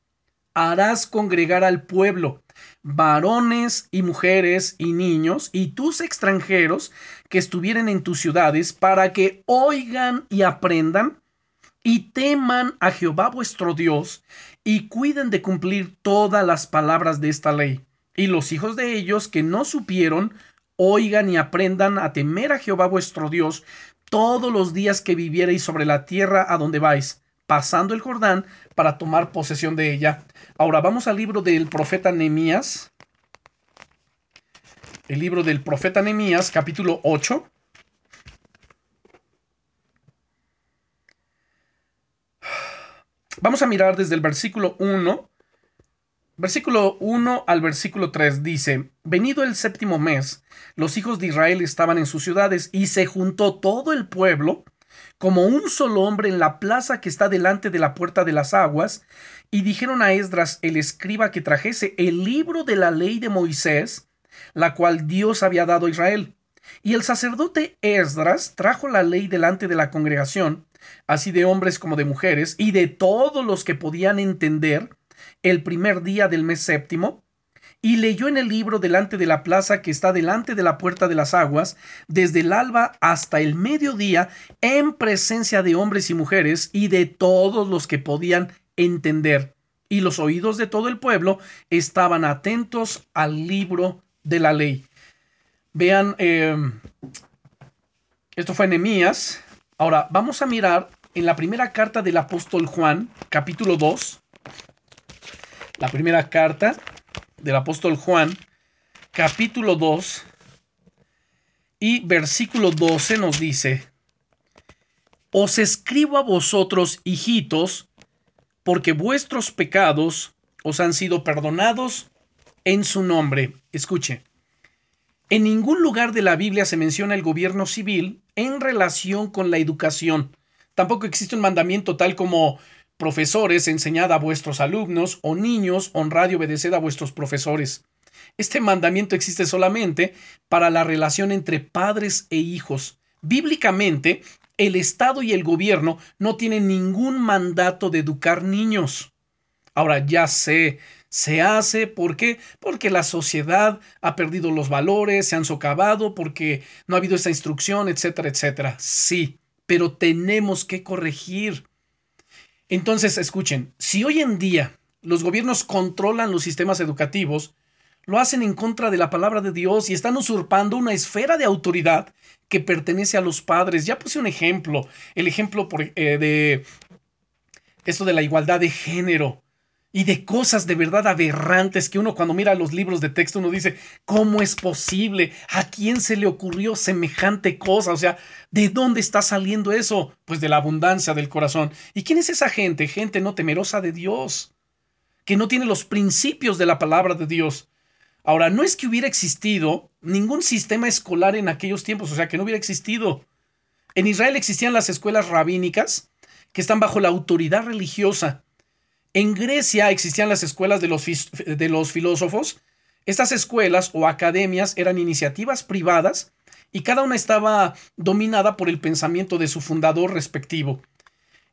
harás congregar al pueblo, varones y mujeres y niños, y tus extranjeros que estuvieren en tus ciudades, para que oigan y aprendan y teman a Jehová vuestro Dios, y cuiden de cumplir todas las palabras de esta ley. Y los hijos de ellos que no supieron, oigan y aprendan a temer a Jehová vuestro Dios todos los días que viviereis sobre la tierra a donde vais pasando el Jordán para tomar posesión de ella. Ahora vamos al libro del profeta Nehemías. El libro del profeta Nehemías, capítulo 8. Vamos a mirar desde el versículo 1. Versículo 1 al versículo 3 dice, Venido el séptimo mes, los hijos de Israel estaban en sus ciudades y se juntó todo el pueblo como un solo hombre en la plaza que está delante de la puerta de las aguas, y dijeron a Esdras el escriba que trajese el libro de la ley de Moisés, la cual Dios había dado a Israel. Y el sacerdote Esdras trajo la ley delante de la congregación, así de hombres como de mujeres, y de todos los que podían entender, el primer día del mes séptimo, y leyó en el libro delante de la plaza que está delante de la puerta de las aguas, desde el alba hasta el mediodía, en presencia de hombres y mujeres y de todos los que podían entender. Y los oídos de todo el pueblo estaban atentos al libro de la ley. Vean, eh, esto fue Nehemías. Ahora vamos a mirar en la primera carta del apóstol Juan, capítulo 2. La primera carta del apóstol Juan, capítulo 2 y versículo 12 nos dice, Os escribo a vosotros, hijitos, porque vuestros pecados os han sido perdonados en su nombre. Escuche, en ningún lugar de la Biblia se menciona el gobierno civil en relación con la educación. Tampoco existe un mandamiento tal como Profesores, enseñad a vuestros alumnos, o niños, honrad y obedeced a vuestros profesores. Este mandamiento existe solamente para la relación entre padres e hijos. Bíblicamente, el Estado y el gobierno no tienen ningún mandato de educar niños. Ahora ya sé, se hace, ¿por qué? Porque la sociedad ha perdido los valores, se han socavado, porque no ha habido esa instrucción, etcétera, etcétera. Sí, pero tenemos que corregir. Entonces, escuchen, si hoy en día los gobiernos controlan los sistemas educativos, lo hacen en contra de la palabra de Dios y están usurpando una esfera de autoridad que pertenece a los padres. Ya puse un ejemplo, el ejemplo por, eh, de esto de la igualdad de género y de cosas de verdad aberrantes que uno cuando mira los libros de texto uno dice, ¿cómo es posible? ¿A quién se le ocurrió semejante cosa? O sea, ¿de dónde está saliendo eso? Pues de la abundancia del corazón. ¿Y quién es esa gente? Gente no temerosa de Dios, que no tiene los principios de la palabra de Dios. Ahora, no es que hubiera existido ningún sistema escolar en aquellos tiempos, o sea, que no hubiera existido. En Israel existían las escuelas rabínicas, que están bajo la autoridad religiosa en Grecia existían las escuelas de los, de los filósofos. Estas escuelas o academias eran iniciativas privadas y cada una estaba dominada por el pensamiento de su fundador respectivo.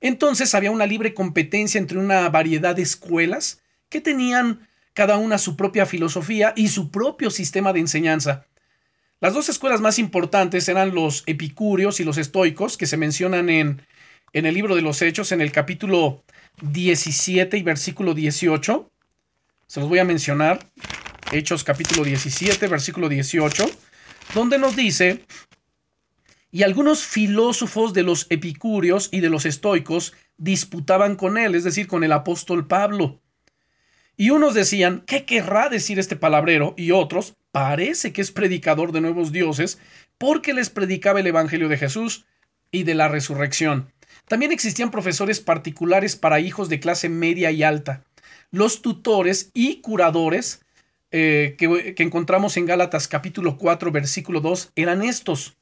Entonces había una libre competencia entre una variedad de escuelas que tenían cada una su propia filosofía y su propio sistema de enseñanza. Las dos escuelas más importantes eran los epicúreos y los estoicos, que se mencionan en, en el libro de los Hechos, en el capítulo 17 y versículo 18. Se los voy a mencionar. Hechos capítulo 17, versículo 18, donde nos dice, y algunos filósofos de los epicúreos y de los estoicos disputaban con él, es decir, con el apóstol Pablo. Y unos decían, ¿qué querrá decir este palabrero? Y otros, parece que es predicador de nuevos dioses, porque les predicaba el Evangelio de Jesús y de la resurrección. También existían profesores particulares para hijos de clase media y alta. Los tutores y curadores eh, que, que, encontramos en Gálatas capítulo 4 versículo 2 eran estos.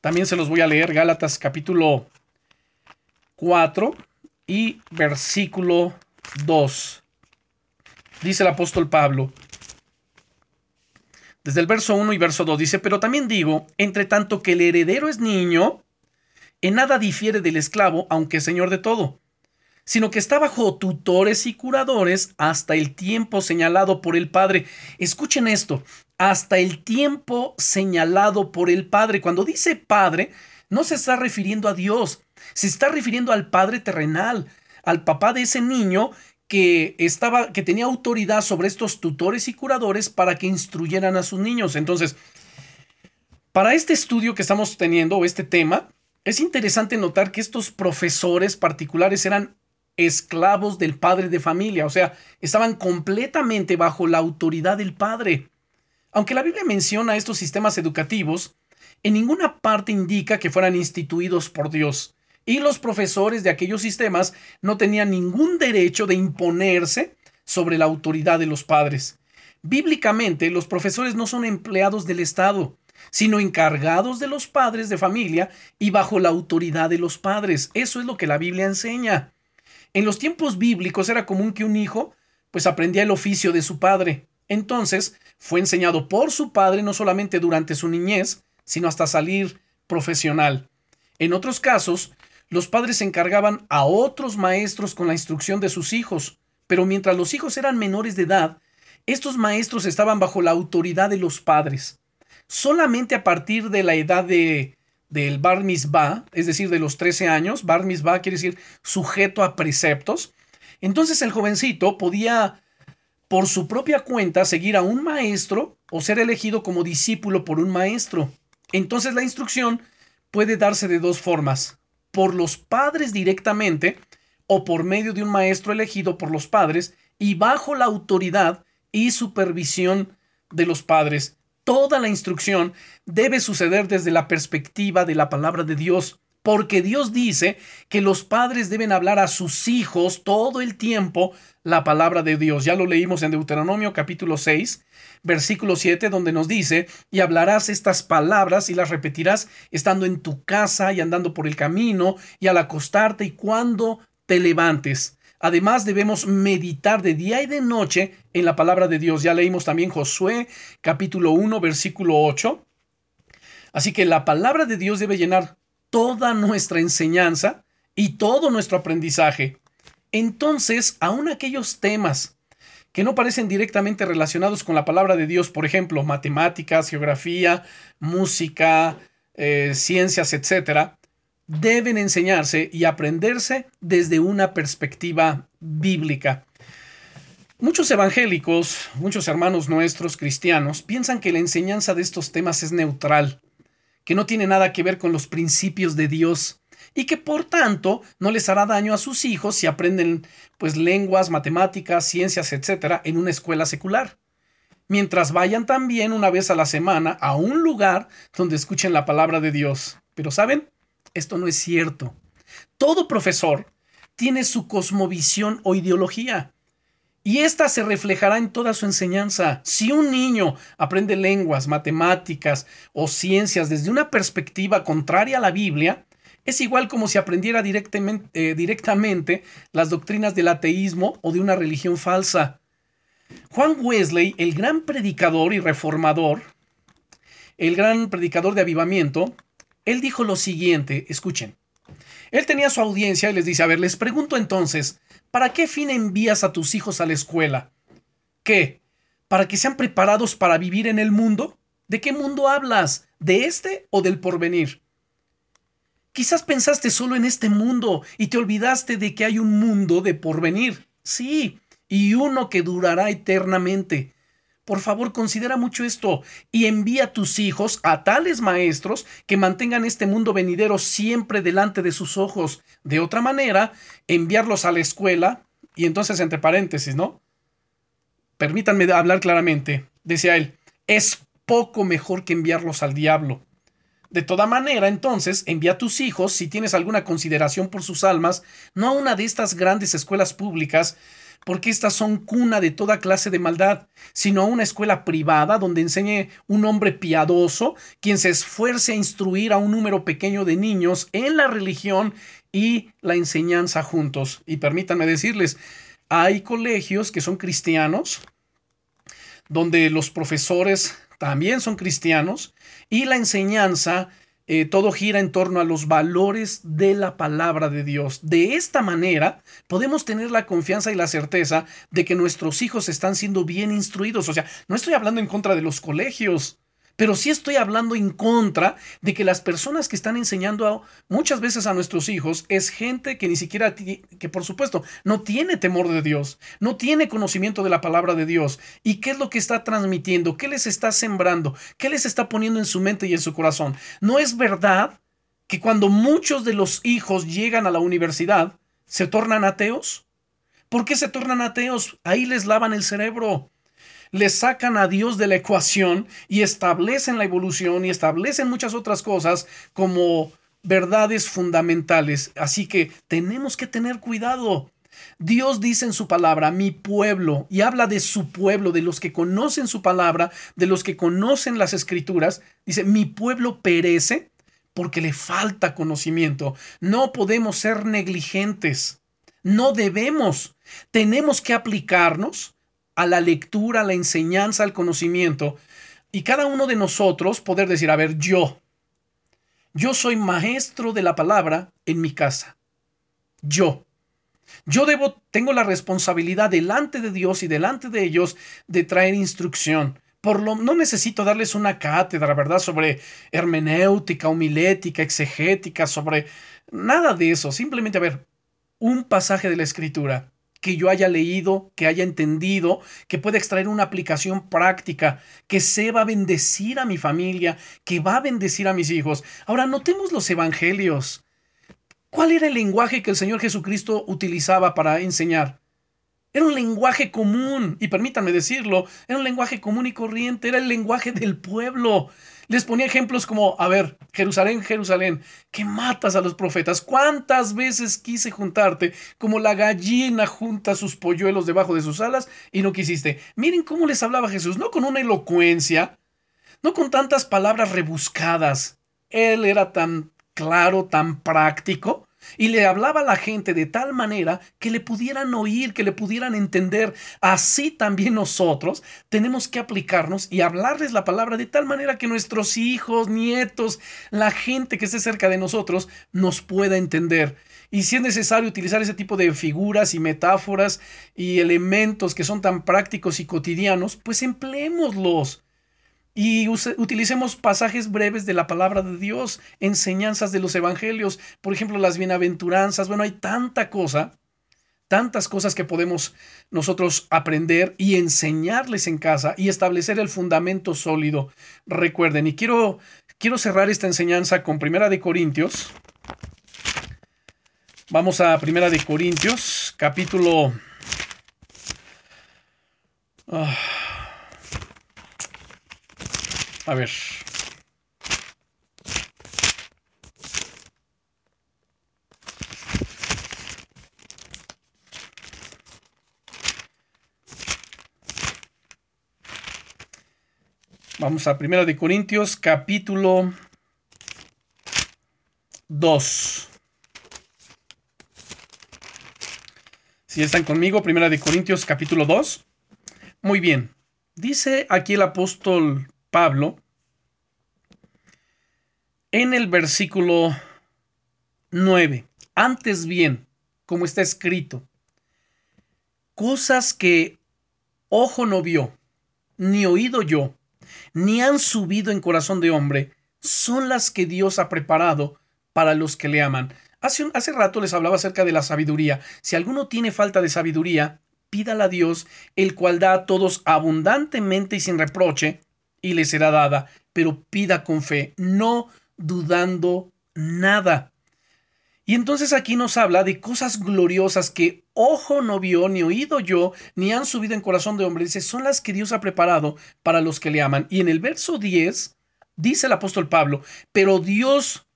También se los voy a leer Gálatas capítulo 4 y versículo 2. Dice el apóstol Pablo, desde el verso 1 y verso 2 dice, pero también digo, entre tanto que el heredero es niño, en nada difiere del esclavo, aunque señor de todo, sino que está bajo tutores y curadores hasta el tiempo señalado por el Padre. Escuchen esto, hasta el tiempo señalado por el Padre. Cuando dice Padre, no se está refiriendo a Dios, se está refiriendo al Padre terrenal, al papá de ese niño que estaba que tenía autoridad sobre estos tutores y curadores para que instruyeran a sus niños. Entonces, para este estudio que estamos teniendo o este tema, es interesante notar que estos profesores particulares eran esclavos del padre de familia, o sea, estaban completamente bajo la autoridad del padre. Aunque la Biblia menciona estos sistemas educativos, en ninguna parte indica que fueran instituidos por Dios, y los profesores de aquellos sistemas no tenían ningún derecho de imponerse sobre la autoridad de los padres. Bíblicamente, los profesores no son empleados del Estado, sino encargados de los padres de familia y bajo la autoridad de los padres. Eso es lo que la Biblia enseña. En los tiempos bíblicos era común que un hijo pues aprendía el oficio de su padre. Entonces fue enseñado por su padre no solamente durante su niñez, sino hasta salir profesional. En otros casos, los padres encargaban a otros maestros con la instrucción de sus hijos, pero mientras los hijos eran menores de edad, estos maestros estaban bajo la autoridad de los padres solamente a partir de la edad de, del bar mitzvah, es decir, de los 13 años, bar mitzvah quiere decir sujeto a preceptos, entonces el jovencito podía por su propia cuenta seguir a un maestro o ser elegido como discípulo por un maestro. Entonces la instrucción puede darse de dos formas, por los padres directamente o por medio de un maestro elegido por los padres y bajo la autoridad y supervisión de los padres toda la instrucción debe suceder desde la perspectiva de la palabra de Dios, porque Dios dice que los padres deben hablar a sus hijos todo el tiempo la palabra de Dios. Ya lo leímos en Deuteronomio capítulo 6, versículo 7, donde nos dice, y hablarás estas palabras y las repetirás estando en tu casa y andando por el camino y al acostarte y cuando te levantes. Además debemos meditar de día y de noche en la palabra de Dios. Ya leímos también Josué capítulo 1 versículo 8. Así que la palabra de Dios debe llenar toda nuestra enseñanza y todo nuestro aprendizaje. Entonces, aun aquellos temas que no parecen directamente relacionados con la palabra de Dios, por ejemplo, matemáticas, geografía, música, eh, ciencias, etcétera, deben enseñarse y aprenderse desde una perspectiva bíblica. Muchos evangélicos, muchos hermanos nuestros cristianos, piensan que la enseñanza de estos temas es neutral, que no tiene nada que ver con los principios de Dios y que por tanto no les hará daño a sus hijos si aprenden pues lenguas, matemáticas, ciencias, etcétera en una escuela secular. Mientras vayan también una vez a la semana a un lugar donde escuchen la palabra de Dios. Pero ¿saben? Esto no es cierto. Todo profesor tiene su cosmovisión o ideología y esta se reflejará en toda su enseñanza. Si un niño aprende lenguas, matemáticas o ciencias desde una perspectiva contraria a la Biblia, es igual como si aprendiera directamente, eh, directamente las doctrinas del ateísmo o de una religión falsa. Juan Wesley, el gran predicador y reformador, el gran predicador de avivamiento, él dijo lo siguiente, escuchen. Él tenía su audiencia y les dice, a ver, les pregunto entonces, ¿Para qué fin envías a tus hijos a la escuela? ¿Qué? ¿Para que sean preparados para vivir en el mundo? ¿De qué mundo hablas? ¿De este o del porvenir? Quizás pensaste solo en este mundo y te olvidaste de que hay un mundo de porvenir. Sí, y uno que durará eternamente. Por favor, considera mucho esto y envía a tus hijos a tales maestros que mantengan este mundo venidero siempre delante de sus ojos. De otra manera, enviarlos a la escuela, y entonces entre paréntesis, ¿no? Permítanme hablar claramente, decía él, es poco mejor que enviarlos al diablo. De toda manera, entonces, envía a tus hijos, si tienes alguna consideración por sus almas, no a una de estas grandes escuelas públicas, porque estas son cuna de toda clase de maldad, sino a una escuela privada donde enseñe un hombre piadoso, quien se esfuerce a instruir a un número pequeño de niños en la religión y la enseñanza juntos. Y permítanme decirles, hay colegios que son cristianos, donde los profesores también son cristianos y la enseñanza eh, todo gira en torno a los valores de la palabra de Dios. De esta manera podemos tener la confianza y la certeza de que nuestros hijos están siendo bien instruidos. O sea, no estoy hablando en contra de los colegios. Pero sí estoy hablando en contra de que las personas que están enseñando muchas veces a nuestros hijos es gente que ni siquiera, que por supuesto, no tiene temor de Dios, no tiene conocimiento de la palabra de Dios. ¿Y qué es lo que está transmitiendo? ¿Qué les está sembrando? ¿Qué les está poniendo en su mente y en su corazón? ¿No es verdad que cuando muchos de los hijos llegan a la universidad, se tornan ateos? ¿Por qué se tornan ateos? Ahí les lavan el cerebro le sacan a Dios de la ecuación y establecen la evolución y establecen muchas otras cosas como verdades fundamentales. Así que tenemos que tener cuidado. Dios dice en su palabra, mi pueblo, y habla de su pueblo, de los que conocen su palabra, de los que conocen las escrituras. Dice, mi pueblo perece porque le falta conocimiento. No podemos ser negligentes. No debemos. Tenemos que aplicarnos a la lectura, a la enseñanza, al conocimiento, y cada uno de nosotros poder decir, a ver, yo, yo soy maestro de la palabra en mi casa. Yo. Yo debo, tengo la responsabilidad delante de Dios y delante de ellos de traer instrucción. Por lo, no necesito darles una cátedra, ¿verdad? Sobre hermenéutica, homilética, exegética, sobre nada de eso. Simplemente, a ver, un pasaje de la escritura que yo haya leído, que haya entendido, que pueda extraer una aplicación práctica, que se va a bendecir a mi familia, que va a bendecir a mis hijos. Ahora, notemos los evangelios. ¿Cuál era el lenguaje que el Señor Jesucristo utilizaba para enseñar? Era un lenguaje común, y permítanme decirlo, era un lenguaje común y corriente, era el lenguaje del pueblo. Les ponía ejemplos como, a ver, Jerusalén, Jerusalén, que matas a los profetas. ¿Cuántas veces quise juntarte como la gallina junta sus polluelos debajo de sus alas y no quisiste? Miren cómo les hablaba Jesús, no con una elocuencia, no con tantas palabras rebuscadas. Él era tan claro, tan práctico, y le hablaba a la gente de tal manera que le pudieran oír, que le pudieran entender. Así también nosotros tenemos que aplicarnos y hablarles la palabra de tal manera que nuestros hijos, nietos, la gente que esté cerca de nosotros nos pueda entender. Y si es necesario utilizar ese tipo de figuras y metáforas y elementos que son tan prácticos y cotidianos, pues empleémoslos y utilicemos pasajes breves de la palabra de Dios, enseñanzas de los evangelios, por ejemplo, las bienaventuranzas. Bueno, hay tanta cosa, tantas cosas que podemos nosotros aprender y enseñarles en casa y establecer el fundamento sólido. Recuerden, y quiero, quiero cerrar esta enseñanza con Primera de Corintios. Vamos a Primera de Corintios, capítulo... Ah, a ver. Vamos a Primera de Corintios, capítulo 2. Si están conmigo, Primera de Corintios, capítulo 2. Muy bien. Dice aquí el apóstol Pablo en el versículo 9. Antes bien, como está escrito, cosas que ojo no vio, ni oído yo, ni han subido en corazón de hombre, son las que Dios ha preparado para los que le aman. Hace, hace rato les hablaba acerca de la sabiduría. Si alguno tiene falta de sabiduría, pídala a Dios, el cual da a todos abundantemente y sin reproche, y le será dada, pero pida con fe, no dudando nada. Y entonces aquí nos habla de cosas gloriosas que ojo no vio, ni oído yo, ni han subido en corazón de hombre. Dice, son las que Dios ha preparado para los que le aman. Y en el verso 10 dice el apóstol Pablo, pero Dios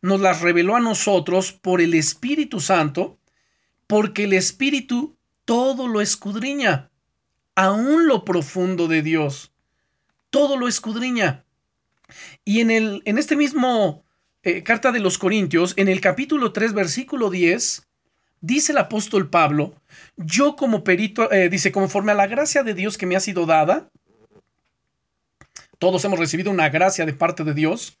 nos las reveló a nosotros por el Espíritu Santo, porque el Espíritu todo lo escudriña, aún lo profundo de Dios, todo lo escudriña. Y en, el, en este mismo eh, carta de los Corintios, en el capítulo 3, versículo 10, dice el apóstol Pablo, yo como perito, eh, dice, conforme a la gracia de Dios que me ha sido dada, todos hemos recibido una gracia de parte de Dios,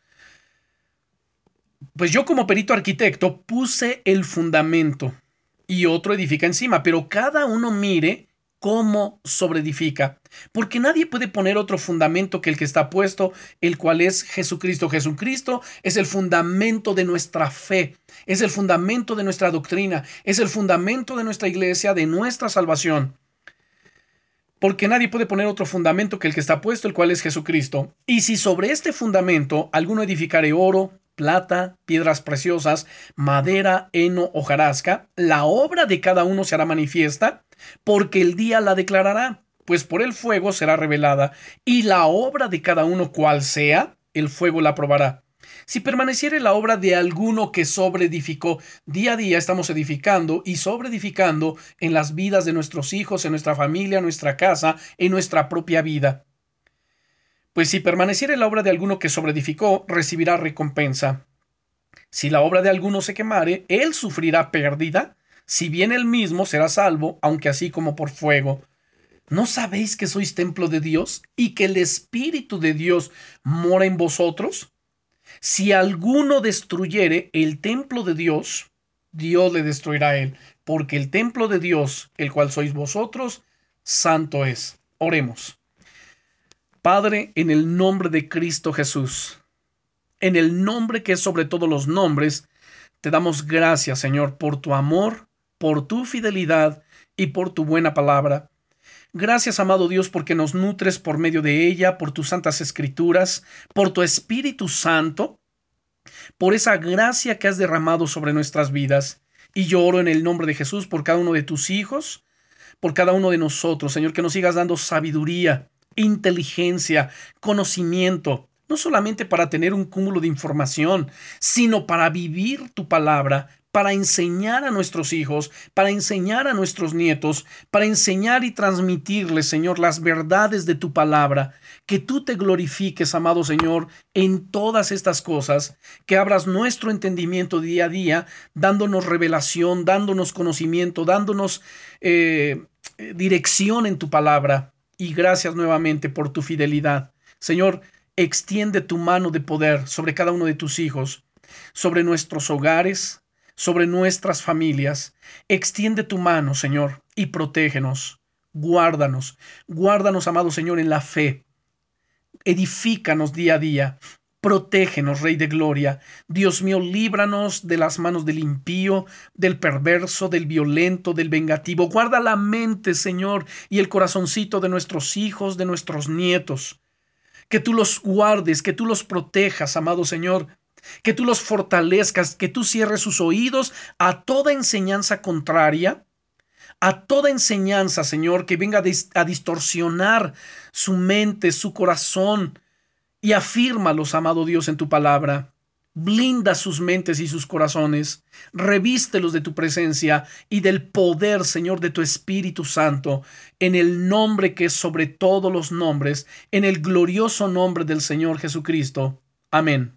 pues yo como perito arquitecto puse el fundamento y otro edifica encima, pero cada uno mire cómo sobreedifica, porque nadie puede poner otro fundamento que el que está puesto, el cual es Jesucristo. Jesucristo es el fundamento de nuestra fe, es el fundamento de nuestra doctrina, es el fundamento de nuestra iglesia, de nuestra salvación. Porque nadie puede poner otro fundamento que el que está puesto, el cual es Jesucristo. Y si sobre este fundamento alguno edificare oro, plata, piedras preciosas, madera, heno, hojarasca, la obra de cada uno se hará manifiesta, porque el día la declarará, pues por el fuego será revelada, y la obra de cada uno cual sea, el fuego la probará. Si permaneciere la obra de alguno que sobreedificó, día a día estamos edificando y sobreedificando en las vidas de nuestros hijos, en nuestra familia, en nuestra casa, en nuestra propia vida. Pues si permaneciere la obra de alguno que sobreedificó, recibirá recompensa. Si la obra de alguno se quemare, él sufrirá pérdida, si bien él mismo será salvo, aunque así como por fuego. ¿No sabéis que sois templo de Dios y que el Espíritu de Dios mora en vosotros? Si alguno destruyere el templo de Dios, Dios le destruirá a él, porque el templo de Dios, el cual sois vosotros, santo es. Oremos. Padre, en el nombre de Cristo Jesús, en el nombre que es sobre todos los nombres, te damos gracias, Señor, por tu amor, por tu fidelidad y por tu buena palabra. Gracias, amado Dios, porque nos nutres por medio de ella, por tus santas escrituras, por tu Espíritu Santo, por esa gracia que has derramado sobre nuestras vidas. Y yo oro en el nombre de Jesús por cada uno de tus hijos, por cada uno de nosotros, Señor, que nos sigas dando sabiduría, inteligencia, conocimiento, no solamente para tener un cúmulo de información, sino para vivir tu palabra, para enseñar a nuestros hijos, para enseñar a nuestros nietos, para enseñar y transmitirles, Señor, las verdades de tu palabra. Que tú te glorifiques, amado Señor, en todas estas cosas, que abras nuestro entendimiento día a día, dándonos revelación, dándonos conocimiento, dándonos eh, dirección en tu palabra. Y gracias nuevamente por tu fidelidad. Señor, extiende tu mano de poder sobre cada uno de tus hijos, sobre nuestros hogares, sobre nuestras familias. Extiende tu mano, Señor, y protégenos. Guárdanos, guárdanos, amado Señor, en la fe. Edifícanos día a día. Protégenos, Rey de Gloria. Dios mío, líbranos de las manos del impío, del perverso, del violento, del vengativo. Guarda la mente, Señor, y el corazoncito de nuestros hijos, de nuestros nietos. Que tú los guardes, que tú los protejas, amado Señor. Que tú los fortalezcas, que tú cierres sus oídos a toda enseñanza contraria a toda enseñanza, Señor, que venga a distorsionar su mente, su corazón, y afírmalos, amado Dios, en tu palabra. Blinda sus mentes y sus corazones, revístelos de tu presencia y del poder, Señor, de tu Espíritu Santo, en el nombre que es sobre todos los nombres, en el glorioso nombre del Señor Jesucristo. Amén.